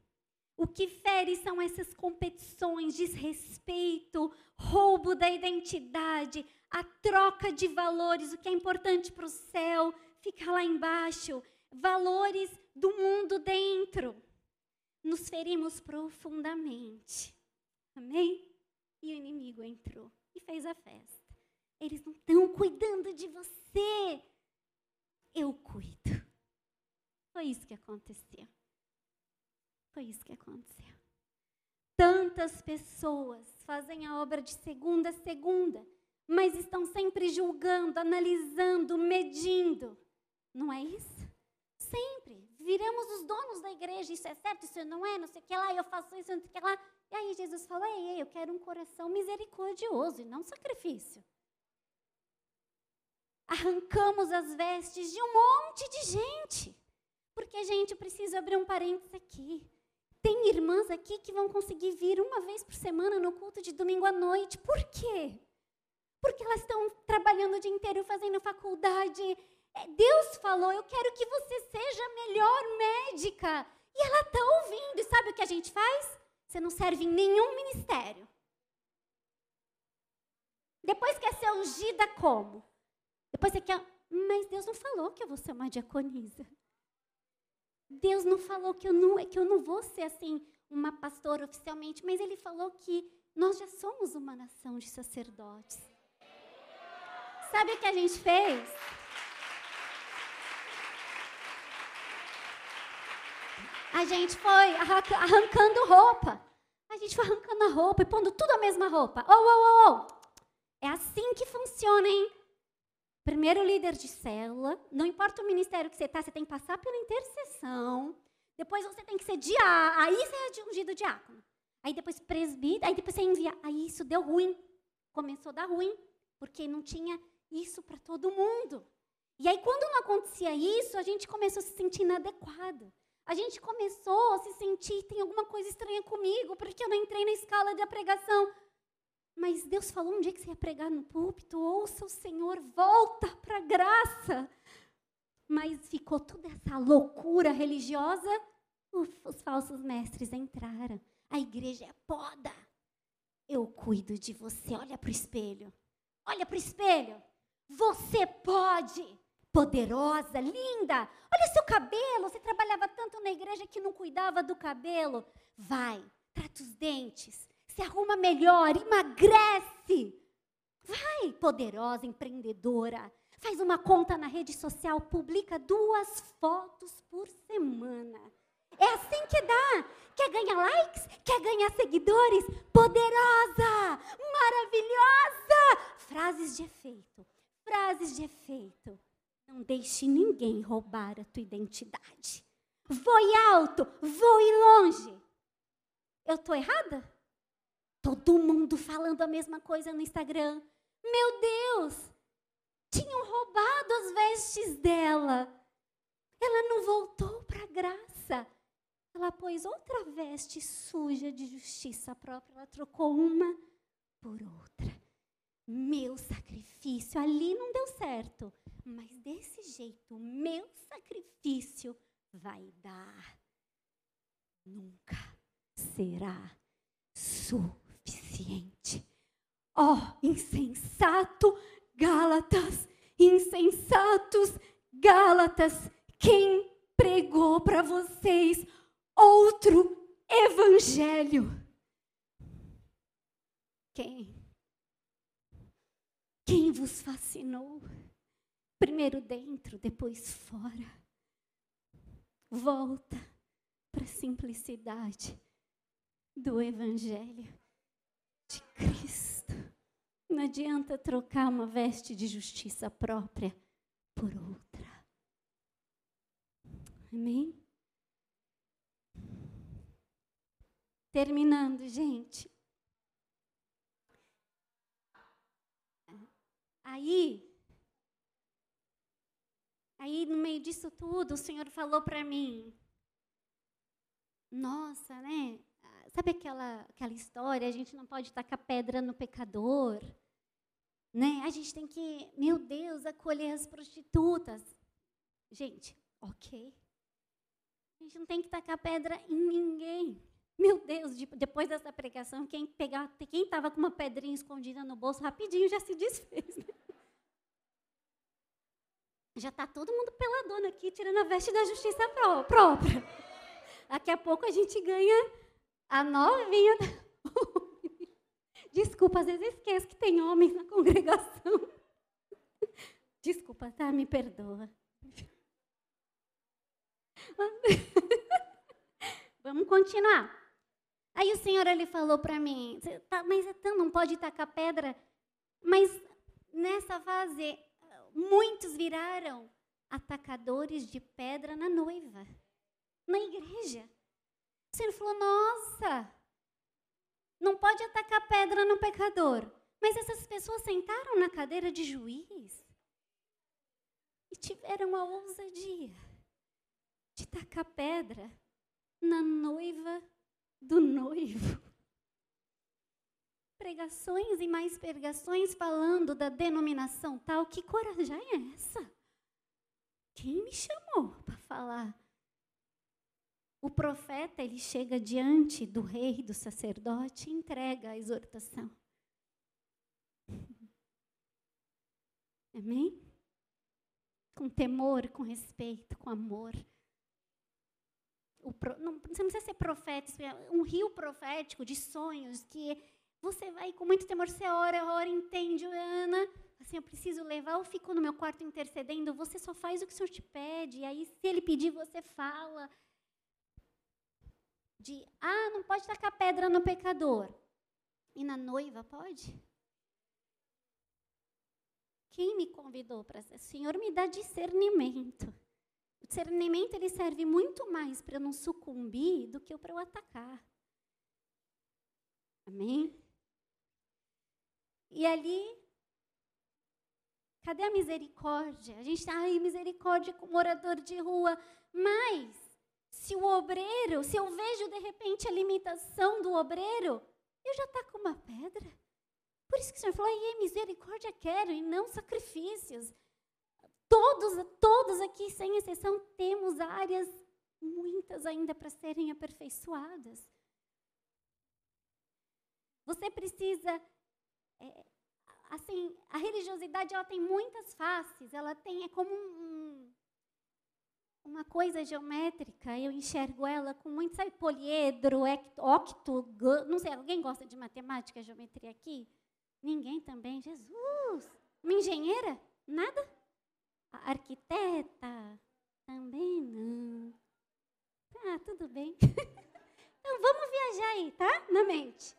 O que fere são essas competições, desrespeito, roubo da identidade, a troca de valores, o que é importante para o céu fica lá embaixo, valores do mundo dentro. Nos ferimos profundamente. Amém? E o inimigo entrou e fez a festa. Eles não estão cuidando de você. Eu cuido. Foi isso que aconteceu. Foi isso que aconteceu. Tantas pessoas fazem a obra de segunda a segunda, mas estão sempre julgando, analisando, medindo. Não é isso? Sempre. Viramos os donos da igreja. Isso é certo, isso não é, não sei o que lá, eu faço isso, não sei o que lá. E aí Jesus fala: ei, ei, eu quero um coração misericordioso e não sacrifício. Arrancamos as vestes de um monte de gente. Porque, gente, eu preciso abrir um parênteses aqui. Tem irmãs aqui que vão conseguir vir uma vez por semana no culto de domingo à noite. Por quê? Porque elas estão trabalhando o dia inteiro, fazendo faculdade. É, Deus falou: Eu quero que você seja a melhor médica. E ela está ouvindo. E sabe o que a gente faz? Você não serve em nenhum ministério. Depois quer ser ungida como? Depois você quer. Mas Deus não falou que eu vou ser uma diaconisa. Deus não falou que eu não, que eu não vou ser assim, uma pastora oficialmente, mas ele falou que nós já somos uma nação de sacerdotes. Sabe o que a gente fez? A gente foi arrancando roupa. A gente foi arrancando a roupa e pondo tudo a mesma roupa. Oh, oh, oh, oh. É assim que funciona, hein? Primeiro líder de célula, não importa o ministério que você está, você tem que passar pela intercessão. Depois você tem que ser diácono, aí você é ungido diácono. Aí depois presbítero, aí depois você envia. Aí isso deu ruim. Começou a dar ruim, porque não tinha isso para todo mundo. E aí quando não acontecia isso, a gente começou a se sentir inadequado. A gente começou a se sentir, tem alguma coisa estranha comigo, porque eu não entrei na escala da pregação. Mas Deus falou um dia que você ia pregar no púlpito, ouça o Senhor, volta para a graça. Mas ficou toda essa loucura religiosa, os falsos mestres entraram. A igreja é poda. Eu cuido de você. Olha para o espelho. Olha para o espelho. Você pode. Poderosa, linda. Olha seu cabelo. Você trabalhava tanto na igreja que não cuidava do cabelo. Vai, trata os dentes se arruma melhor, emagrece. Vai, poderosa empreendedora. Faz uma conta na rede social, publica duas fotos por semana. É assim que dá. Quer ganhar likes? Quer ganhar seguidores? Poderosa! Maravilhosa! Frases de efeito. Frases de efeito. Não deixe ninguém roubar a tua identidade. Voe alto, voe longe. Eu estou errada? Todo mundo falando a mesma coisa no Instagram. Meu Deus! Tinham roubado as vestes dela. Ela não voltou para a graça. Ela pôs outra veste suja de justiça própria. Ela trocou uma por outra. Meu sacrifício ali não deu certo. Mas desse jeito, meu sacrifício vai dar. Nunca será suficiente. Ó, oh, insensato Gálatas, insensatos Gálatas, quem pregou para vocês outro evangelho? Quem? Quem vos fascinou? Primeiro dentro, depois fora. Volta para a simplicidade do Evangelho de Cristo. Não adianta trocar uma veste de justiça própria por outra. Amém? Terminando, gente. Aí, aí no meio disso tudo, o Senhor falou para mim: Nossa, né? sabe aquela, aquela história? A gente não pode tacar pedra no pecador. Né? A gente tem que, meu Deus, acolher as prostitutas. Gente, ok. A gente não tem que tacar pedra em ninguém. Meu Deus, depois dessa pregação, quem pegar, quem estava com uma pedrinha escondida no bolso, rapidinho já se (laughs) desfez. Né? Já está todo mundo peladona aqui, tirando a veste da justiça própria. Daqui a pouco a gente ganha a novinha. (laughs) Desculpa, às vezes esqueço que tem homens na congregação. Desculpa, tá? Me perdoa. (laughs) Vamos continuar. Aí o Senhor ele falou para mim, tá, mas então não pode tacar pedra. Mas nessa fase, muitos viraram atacadores de pedra na noiva, na igreja. O Senhor falou: Nossa, não pode atacar pedra no pecador. Mas essas pessoas sentaram na cadeira de juiz e tiveram a ousadia de tacar pedra na noiva do noivo. Pregações e mais pregações falando da denominação tal. Que coragem é essa? Quem me chamou para falar o profeta, ele chega diante do rei, do sacerdote e entrega a exortação. Amém? Com temor, com respeito, com amor. Não, você não precisa ser profeta, um rio profético de sonhos que você vai com muito temor, você ora, ora, entende, Ana, assim, eu preciso levar, eu fico no meu quarto intercedendo, você só faz o que o Senhor te pede, e aí se ele pedir, você fala. De, ah, não pode tacar pedra no pecador. E na noiva pode? Quem me convidou para ser? O Senhor me dá discernimento. Discernimento ele serve muito mais para eu não sucumbir do que para eu atacar. Amém? E ali, cadê a misericórdia? A gente está aí, misericórdia com o morador de rua. Mas, se o obreiro, se eu vejo de repente a limitação do obreiro, eu já está com uma pedra. Por isso que o Senhor falou, aí misericórdia quero e não sacrifícios. Todos, todos aqui, sem exceção, temos áreas muitas ainda para serem aperfeiçoadas. Você precisa é, assim, a religiosidade ela tem muitas faces, ela tem é como um, uma coisa geométrica, eu enxergo ela com muito, sabe, poliedro, octo, não sei, alguém gosta de matemática, geometria aqui? Ninguém também, Jesus. Uma engenheira? Nada? A arquiteta? Também não. Tá, tudo bem. (laughs) então vamos viajar aí, tá? Na mente.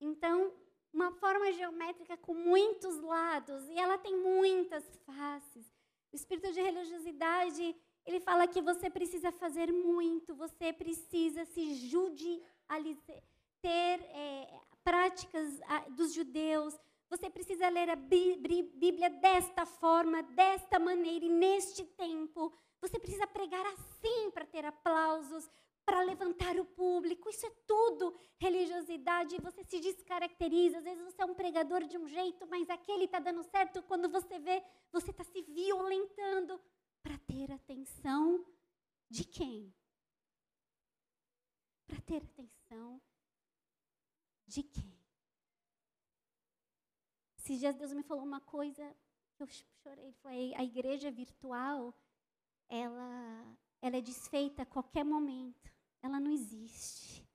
Então, uma forma geométrica com muitos lados e ela tem muitas faces. O espírito de religiosidade, ele fala que você precisa fazer muito, você precisa se judicializar, ter é, práticas dos judeus, você precisa ler a Bíblia desta forma, desta maneira e neste tempo. Você precisa pregar assim para ter aplausos para levantar o público. Isso é tudo religiosidade. Você se descaracteriza. Às vezes você é um pregador de um jeito, mas aquele está dando certo. Quando você vê, você está se violentando para ter atenção de quem? Para ter atenção de quem? Esses dias Deus me falou uma coisa que eu chorei. Foi a igreja virtual, ela ela é desfeita a qualquer momento. Ela não existe.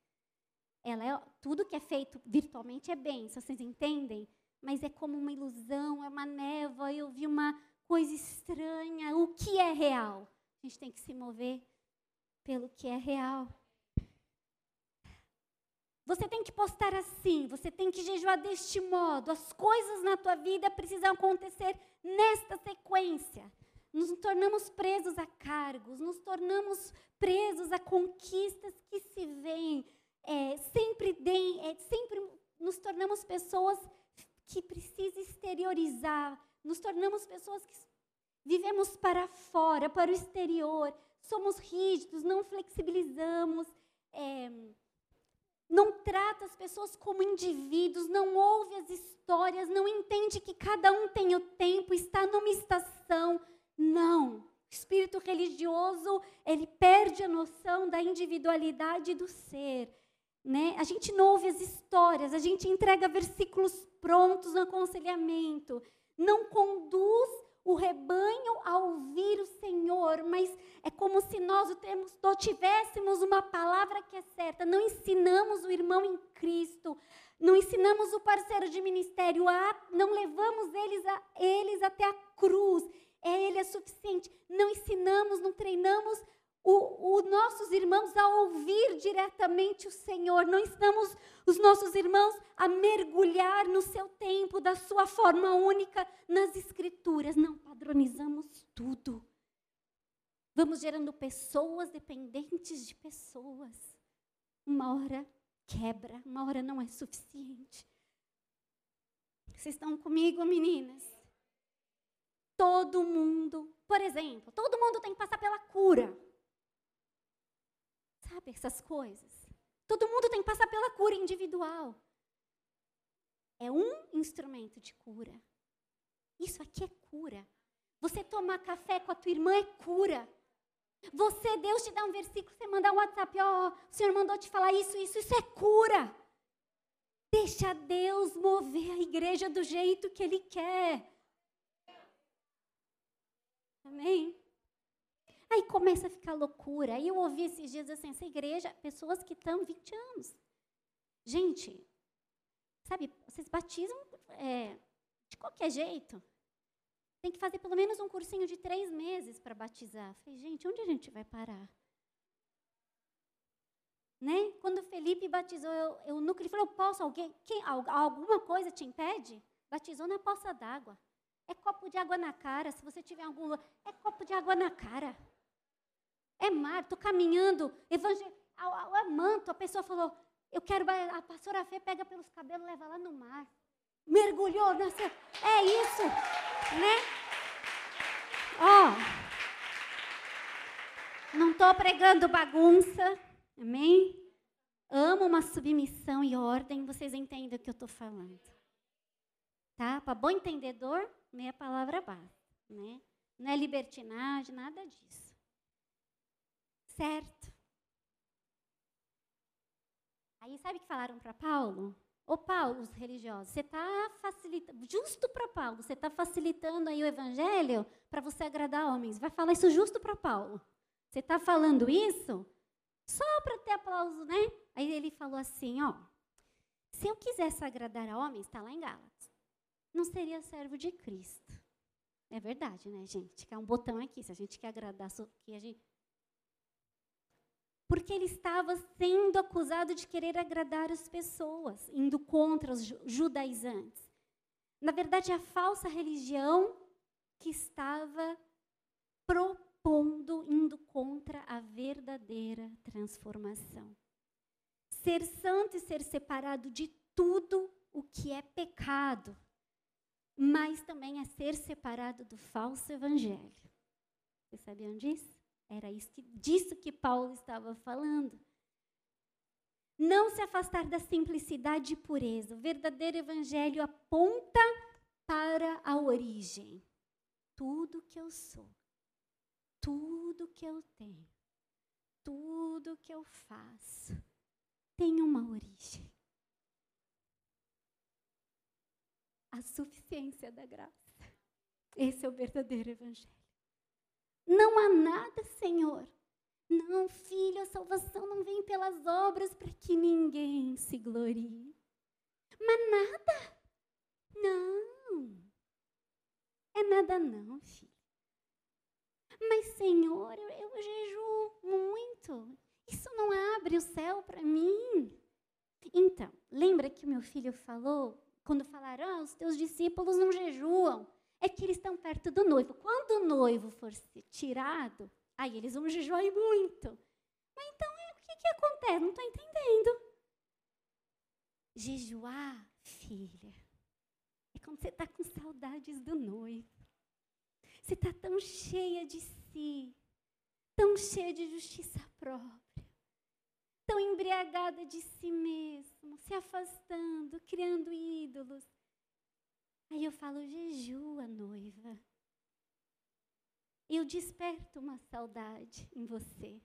Ela é, tudo que é feito virtualmente é bem, vocês entendem? Mas é como uma ilusão, é uma névoa. Eu vi uma coisa estranha. O que é real? A gente tem que se mover pelo que é real. Você tem que postar assim, você tem que jejuar deste modo. As coisas na tua vida precisam acontecer nesta sequência nos tornamos presos a cargos, nos tornamos presos a conquistas que se veem, é, sempre, é, sempre nos tornamos pessoas que precisam exteriorizar, nos tornamos pessoas que vivemos para fora, para o exterior, somos rígidos, não flexibilizamos, é, não trata as pessoas como indivíduos, não ouve as histórias, não entende que cada um tem o tempo, está numa estação, não. O espírito religioso, ele perde a noção da individualidade do ser. Né? A gente não ouve as histórias, a gente entrega versículos prontos no aconselhamento. Não conduz o rebanho a ouvir o Senhor, mas é como se nós tivéssemos uma palavra que é certa. Não ensinamos o irmão em Cristo, não ensinamos o parceiro de ministério, a, não levamos eles, a, eles até a cruz é Ele é suficiente. Não ensinamos, não treinamos os nossos irmãos a ouvir diretamente o Senhor. Não ensinamos os nossos irmãos a mergulhar no seu tempo, da sua forma única, nas Escrituras. Não padronizamos tudo. Vamos gerando pessoas dependentes de pessoas. Uma hora quebra, uma hora não é suficiente. Vocês estão comigo, meninas? Todo mundo, por exemplo, todo mundo tem que passar pela cura. Sabe essas coisas? Todo mundo tem que passar pela cura individual. É um instrumento de cura. Isso aqui é cura. Você tomar café com a tua irmã é cura. Você, Deus te dá um versículo, você manda um WhatsApp, ó, oh, o Senhor mandou te falar isso, isso, isso é cura. Deixa Deus mover a igreja do jeito que Ele quer. Amém? Aí começa a ficar loucura. Aí eu ouvi esses dias assim, essa igreja, pessoas que estão 20 anos. Gente, sabe, vocês batizam é, de qualquer jeito. Tem que fazer pelo menos um cursinho de três meses para batizar. Falei, gente, onde a gente vai parar? Né? Quando Felipe batizou o núcleo, ele falou: posso, alguém, quem, alguma coisa te impede? Batizou na poça d'água. É copo de água na cara. Se você tiver algum. É copo de água na cara. É mar. Estou caminhando. Evangel... A, a, manto, a pessoa falou: Eu quero. A pastora Fê pega pelos cabelos, leva lá no mar. Mergulhou nessa. É isso. Né? Ó. Não estou pregando bagunça. Amém? Amo uma submissão e ordem. Vocês entendem o que eu estou falando. Tá? Para bom entendedor, meia palavra base. Né? Não é libertinagem, nada disso. Certo? Aí sabe que falaram para Paulo? Ô Paulo, os religiosos, você está facilitando, justo para Paulo, você está facilitando aí o evangelho para você agradar homens. Vai falar isso justo para Paulo. Você está falando isso só para ter aplauso, né? Aí ele falou assim, ó, se eu quisesse agradar a homens, está lá em Gálatas, não seria servo de Cristo. É verdade, né, gente? Que é um botão aqui, se a gente quer agradar, que a gente porque ele estava sendo acusado de querer agradar as pessoas, indo contra os judaizantes. Na verdade, a falsa religião que estava propondo, indo contra a verdadeira transformação. Ser santo e ser separado de tudo o que é pecado, mas também é ser separado do falso evangelho. Vocês sabiam disso? Era isso que, disso que Paulo estava falando. Não se afastar da simplicidade e pureza. O verdadeiro evangelho aponta para a origem. Tudo que eu sou, tudo que eu tenho, tudo que eu faço tem uma origem. A suficiência da graça. Esse é o verdadeiro evangelho. Não há nada, Senhor. Não, filho, a salvação não vem pelas obras para que ninguém se glorie. Mas nada. Não. É nada não, filho. Mas, Senhor, eu, eu jejuo muito. Isso não abre o céu para mim. Então, lembra que o meu filho falou, quando falaram, ah, os teus discípulos não jejuam é que eles estão perto do noivo. Quando o noivo for tirado, aí eles vão jejuar muito. Mas então, é, o que, que acontece? Não estou entendendo. Jejuar, filha, é quando você está com saudades do noivo. Você está tão cheia de si, tão cheia de justiça própria, tão embriagada de si mesmo, se afastando, criando ídolos. Aí eu falo, jejua, noiva. Eu desperto uma saudade em você.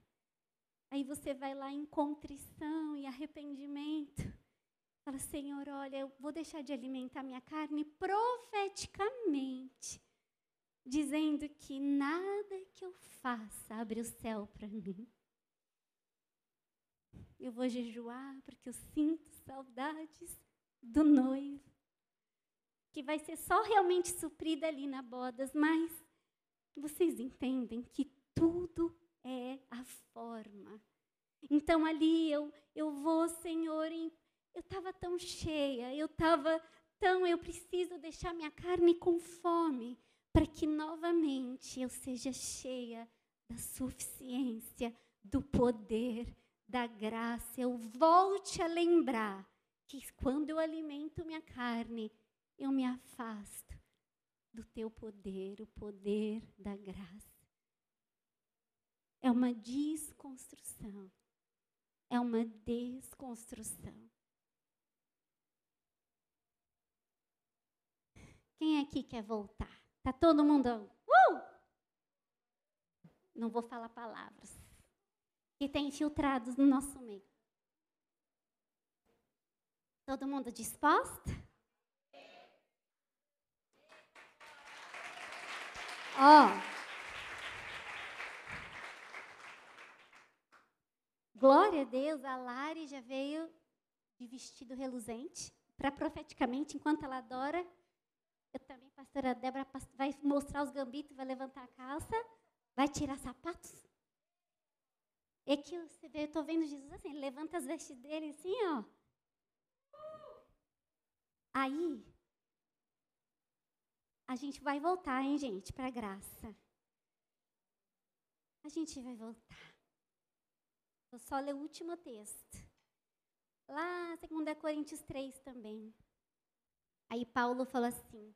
Aí você vai lá em contrição e arrependimento. Fala, Senhor, olha, eu vou deixar de alimentar minha carne profeticamente, dizendo que nada que eu faça abre o céu para mim. Eu vou jejuar porque eu sinto saudades do noivo que vai ser só realmente suprida ali na bodas, mas vocês entendem que tudo é a forma. Então ali eu, eu vou, Senhor, em, eu estava tão cheia, eu estava tão, eu preciso deixar minha carne com fome, para que novamente eu seja cheia da suficiência, do poder, da graça. Eu volte a lembrar que quando eu alimento minha carne, eu me afasto do teu poder, o poder da graça. É uma desconstrução. É uma desconstrução. Quem aqui quer voltar? Tá todo mundo? Uh! Não vou falar palavras. Que tem infiltrados no nosso meio. Todo mundo disposto? Ó. Glória a Deus, a Lari já veio de vestido reluzente para profeticamente, enquanto ela adora, eu também, pastora Débora, vai mostrar os gambitos, vai levantar a calça, vai tirar sapatos. É que eu estou vendo Jesus assim, levanta as vestes dele assim, ó. Aí, a gente vai voltar, hein, gente, para a graça. A gente vai voltar. Vou só ler o último texto. Lá, 2 Coríntios 3 também. Aí Paulo fala assim: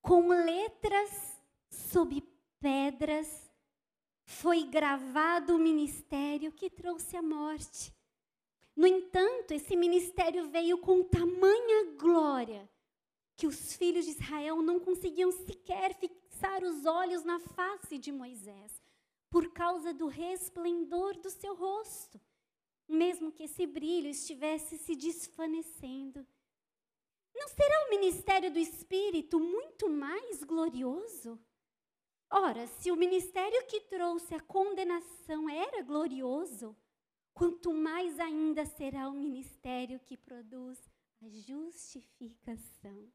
Com letras sob pedras foi gravado o ministério que trouxe a morte. No entanto, esse ministério veio com tamanha glória que os filhos de Israel não conseguiam sequer fixar os olhos na face de Moisés, por causa do resplendor do seu rosto, mesmo que esse brilho estivesse se desvanecendo. Não será o ministério do Espírito muito mais glorioso? Ora, se o ministério que trouxe a condenação era glorioso, quanto mais ainda será o ministério que produz a justificação.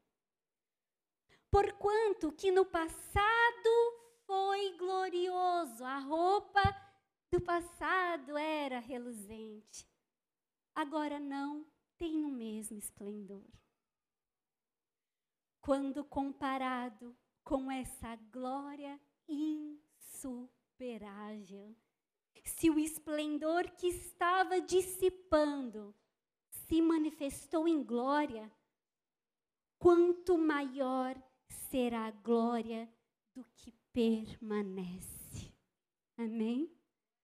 Porquanto que no passado foi glorioso, a roupa do passado era reluzente, agora não tem o mesmo esplendor. Quando comparado com essa glória insuperável. Se o esplendor que estava dissipando se manifestou em glória, quanto maior será a glória do que permanece. Amém?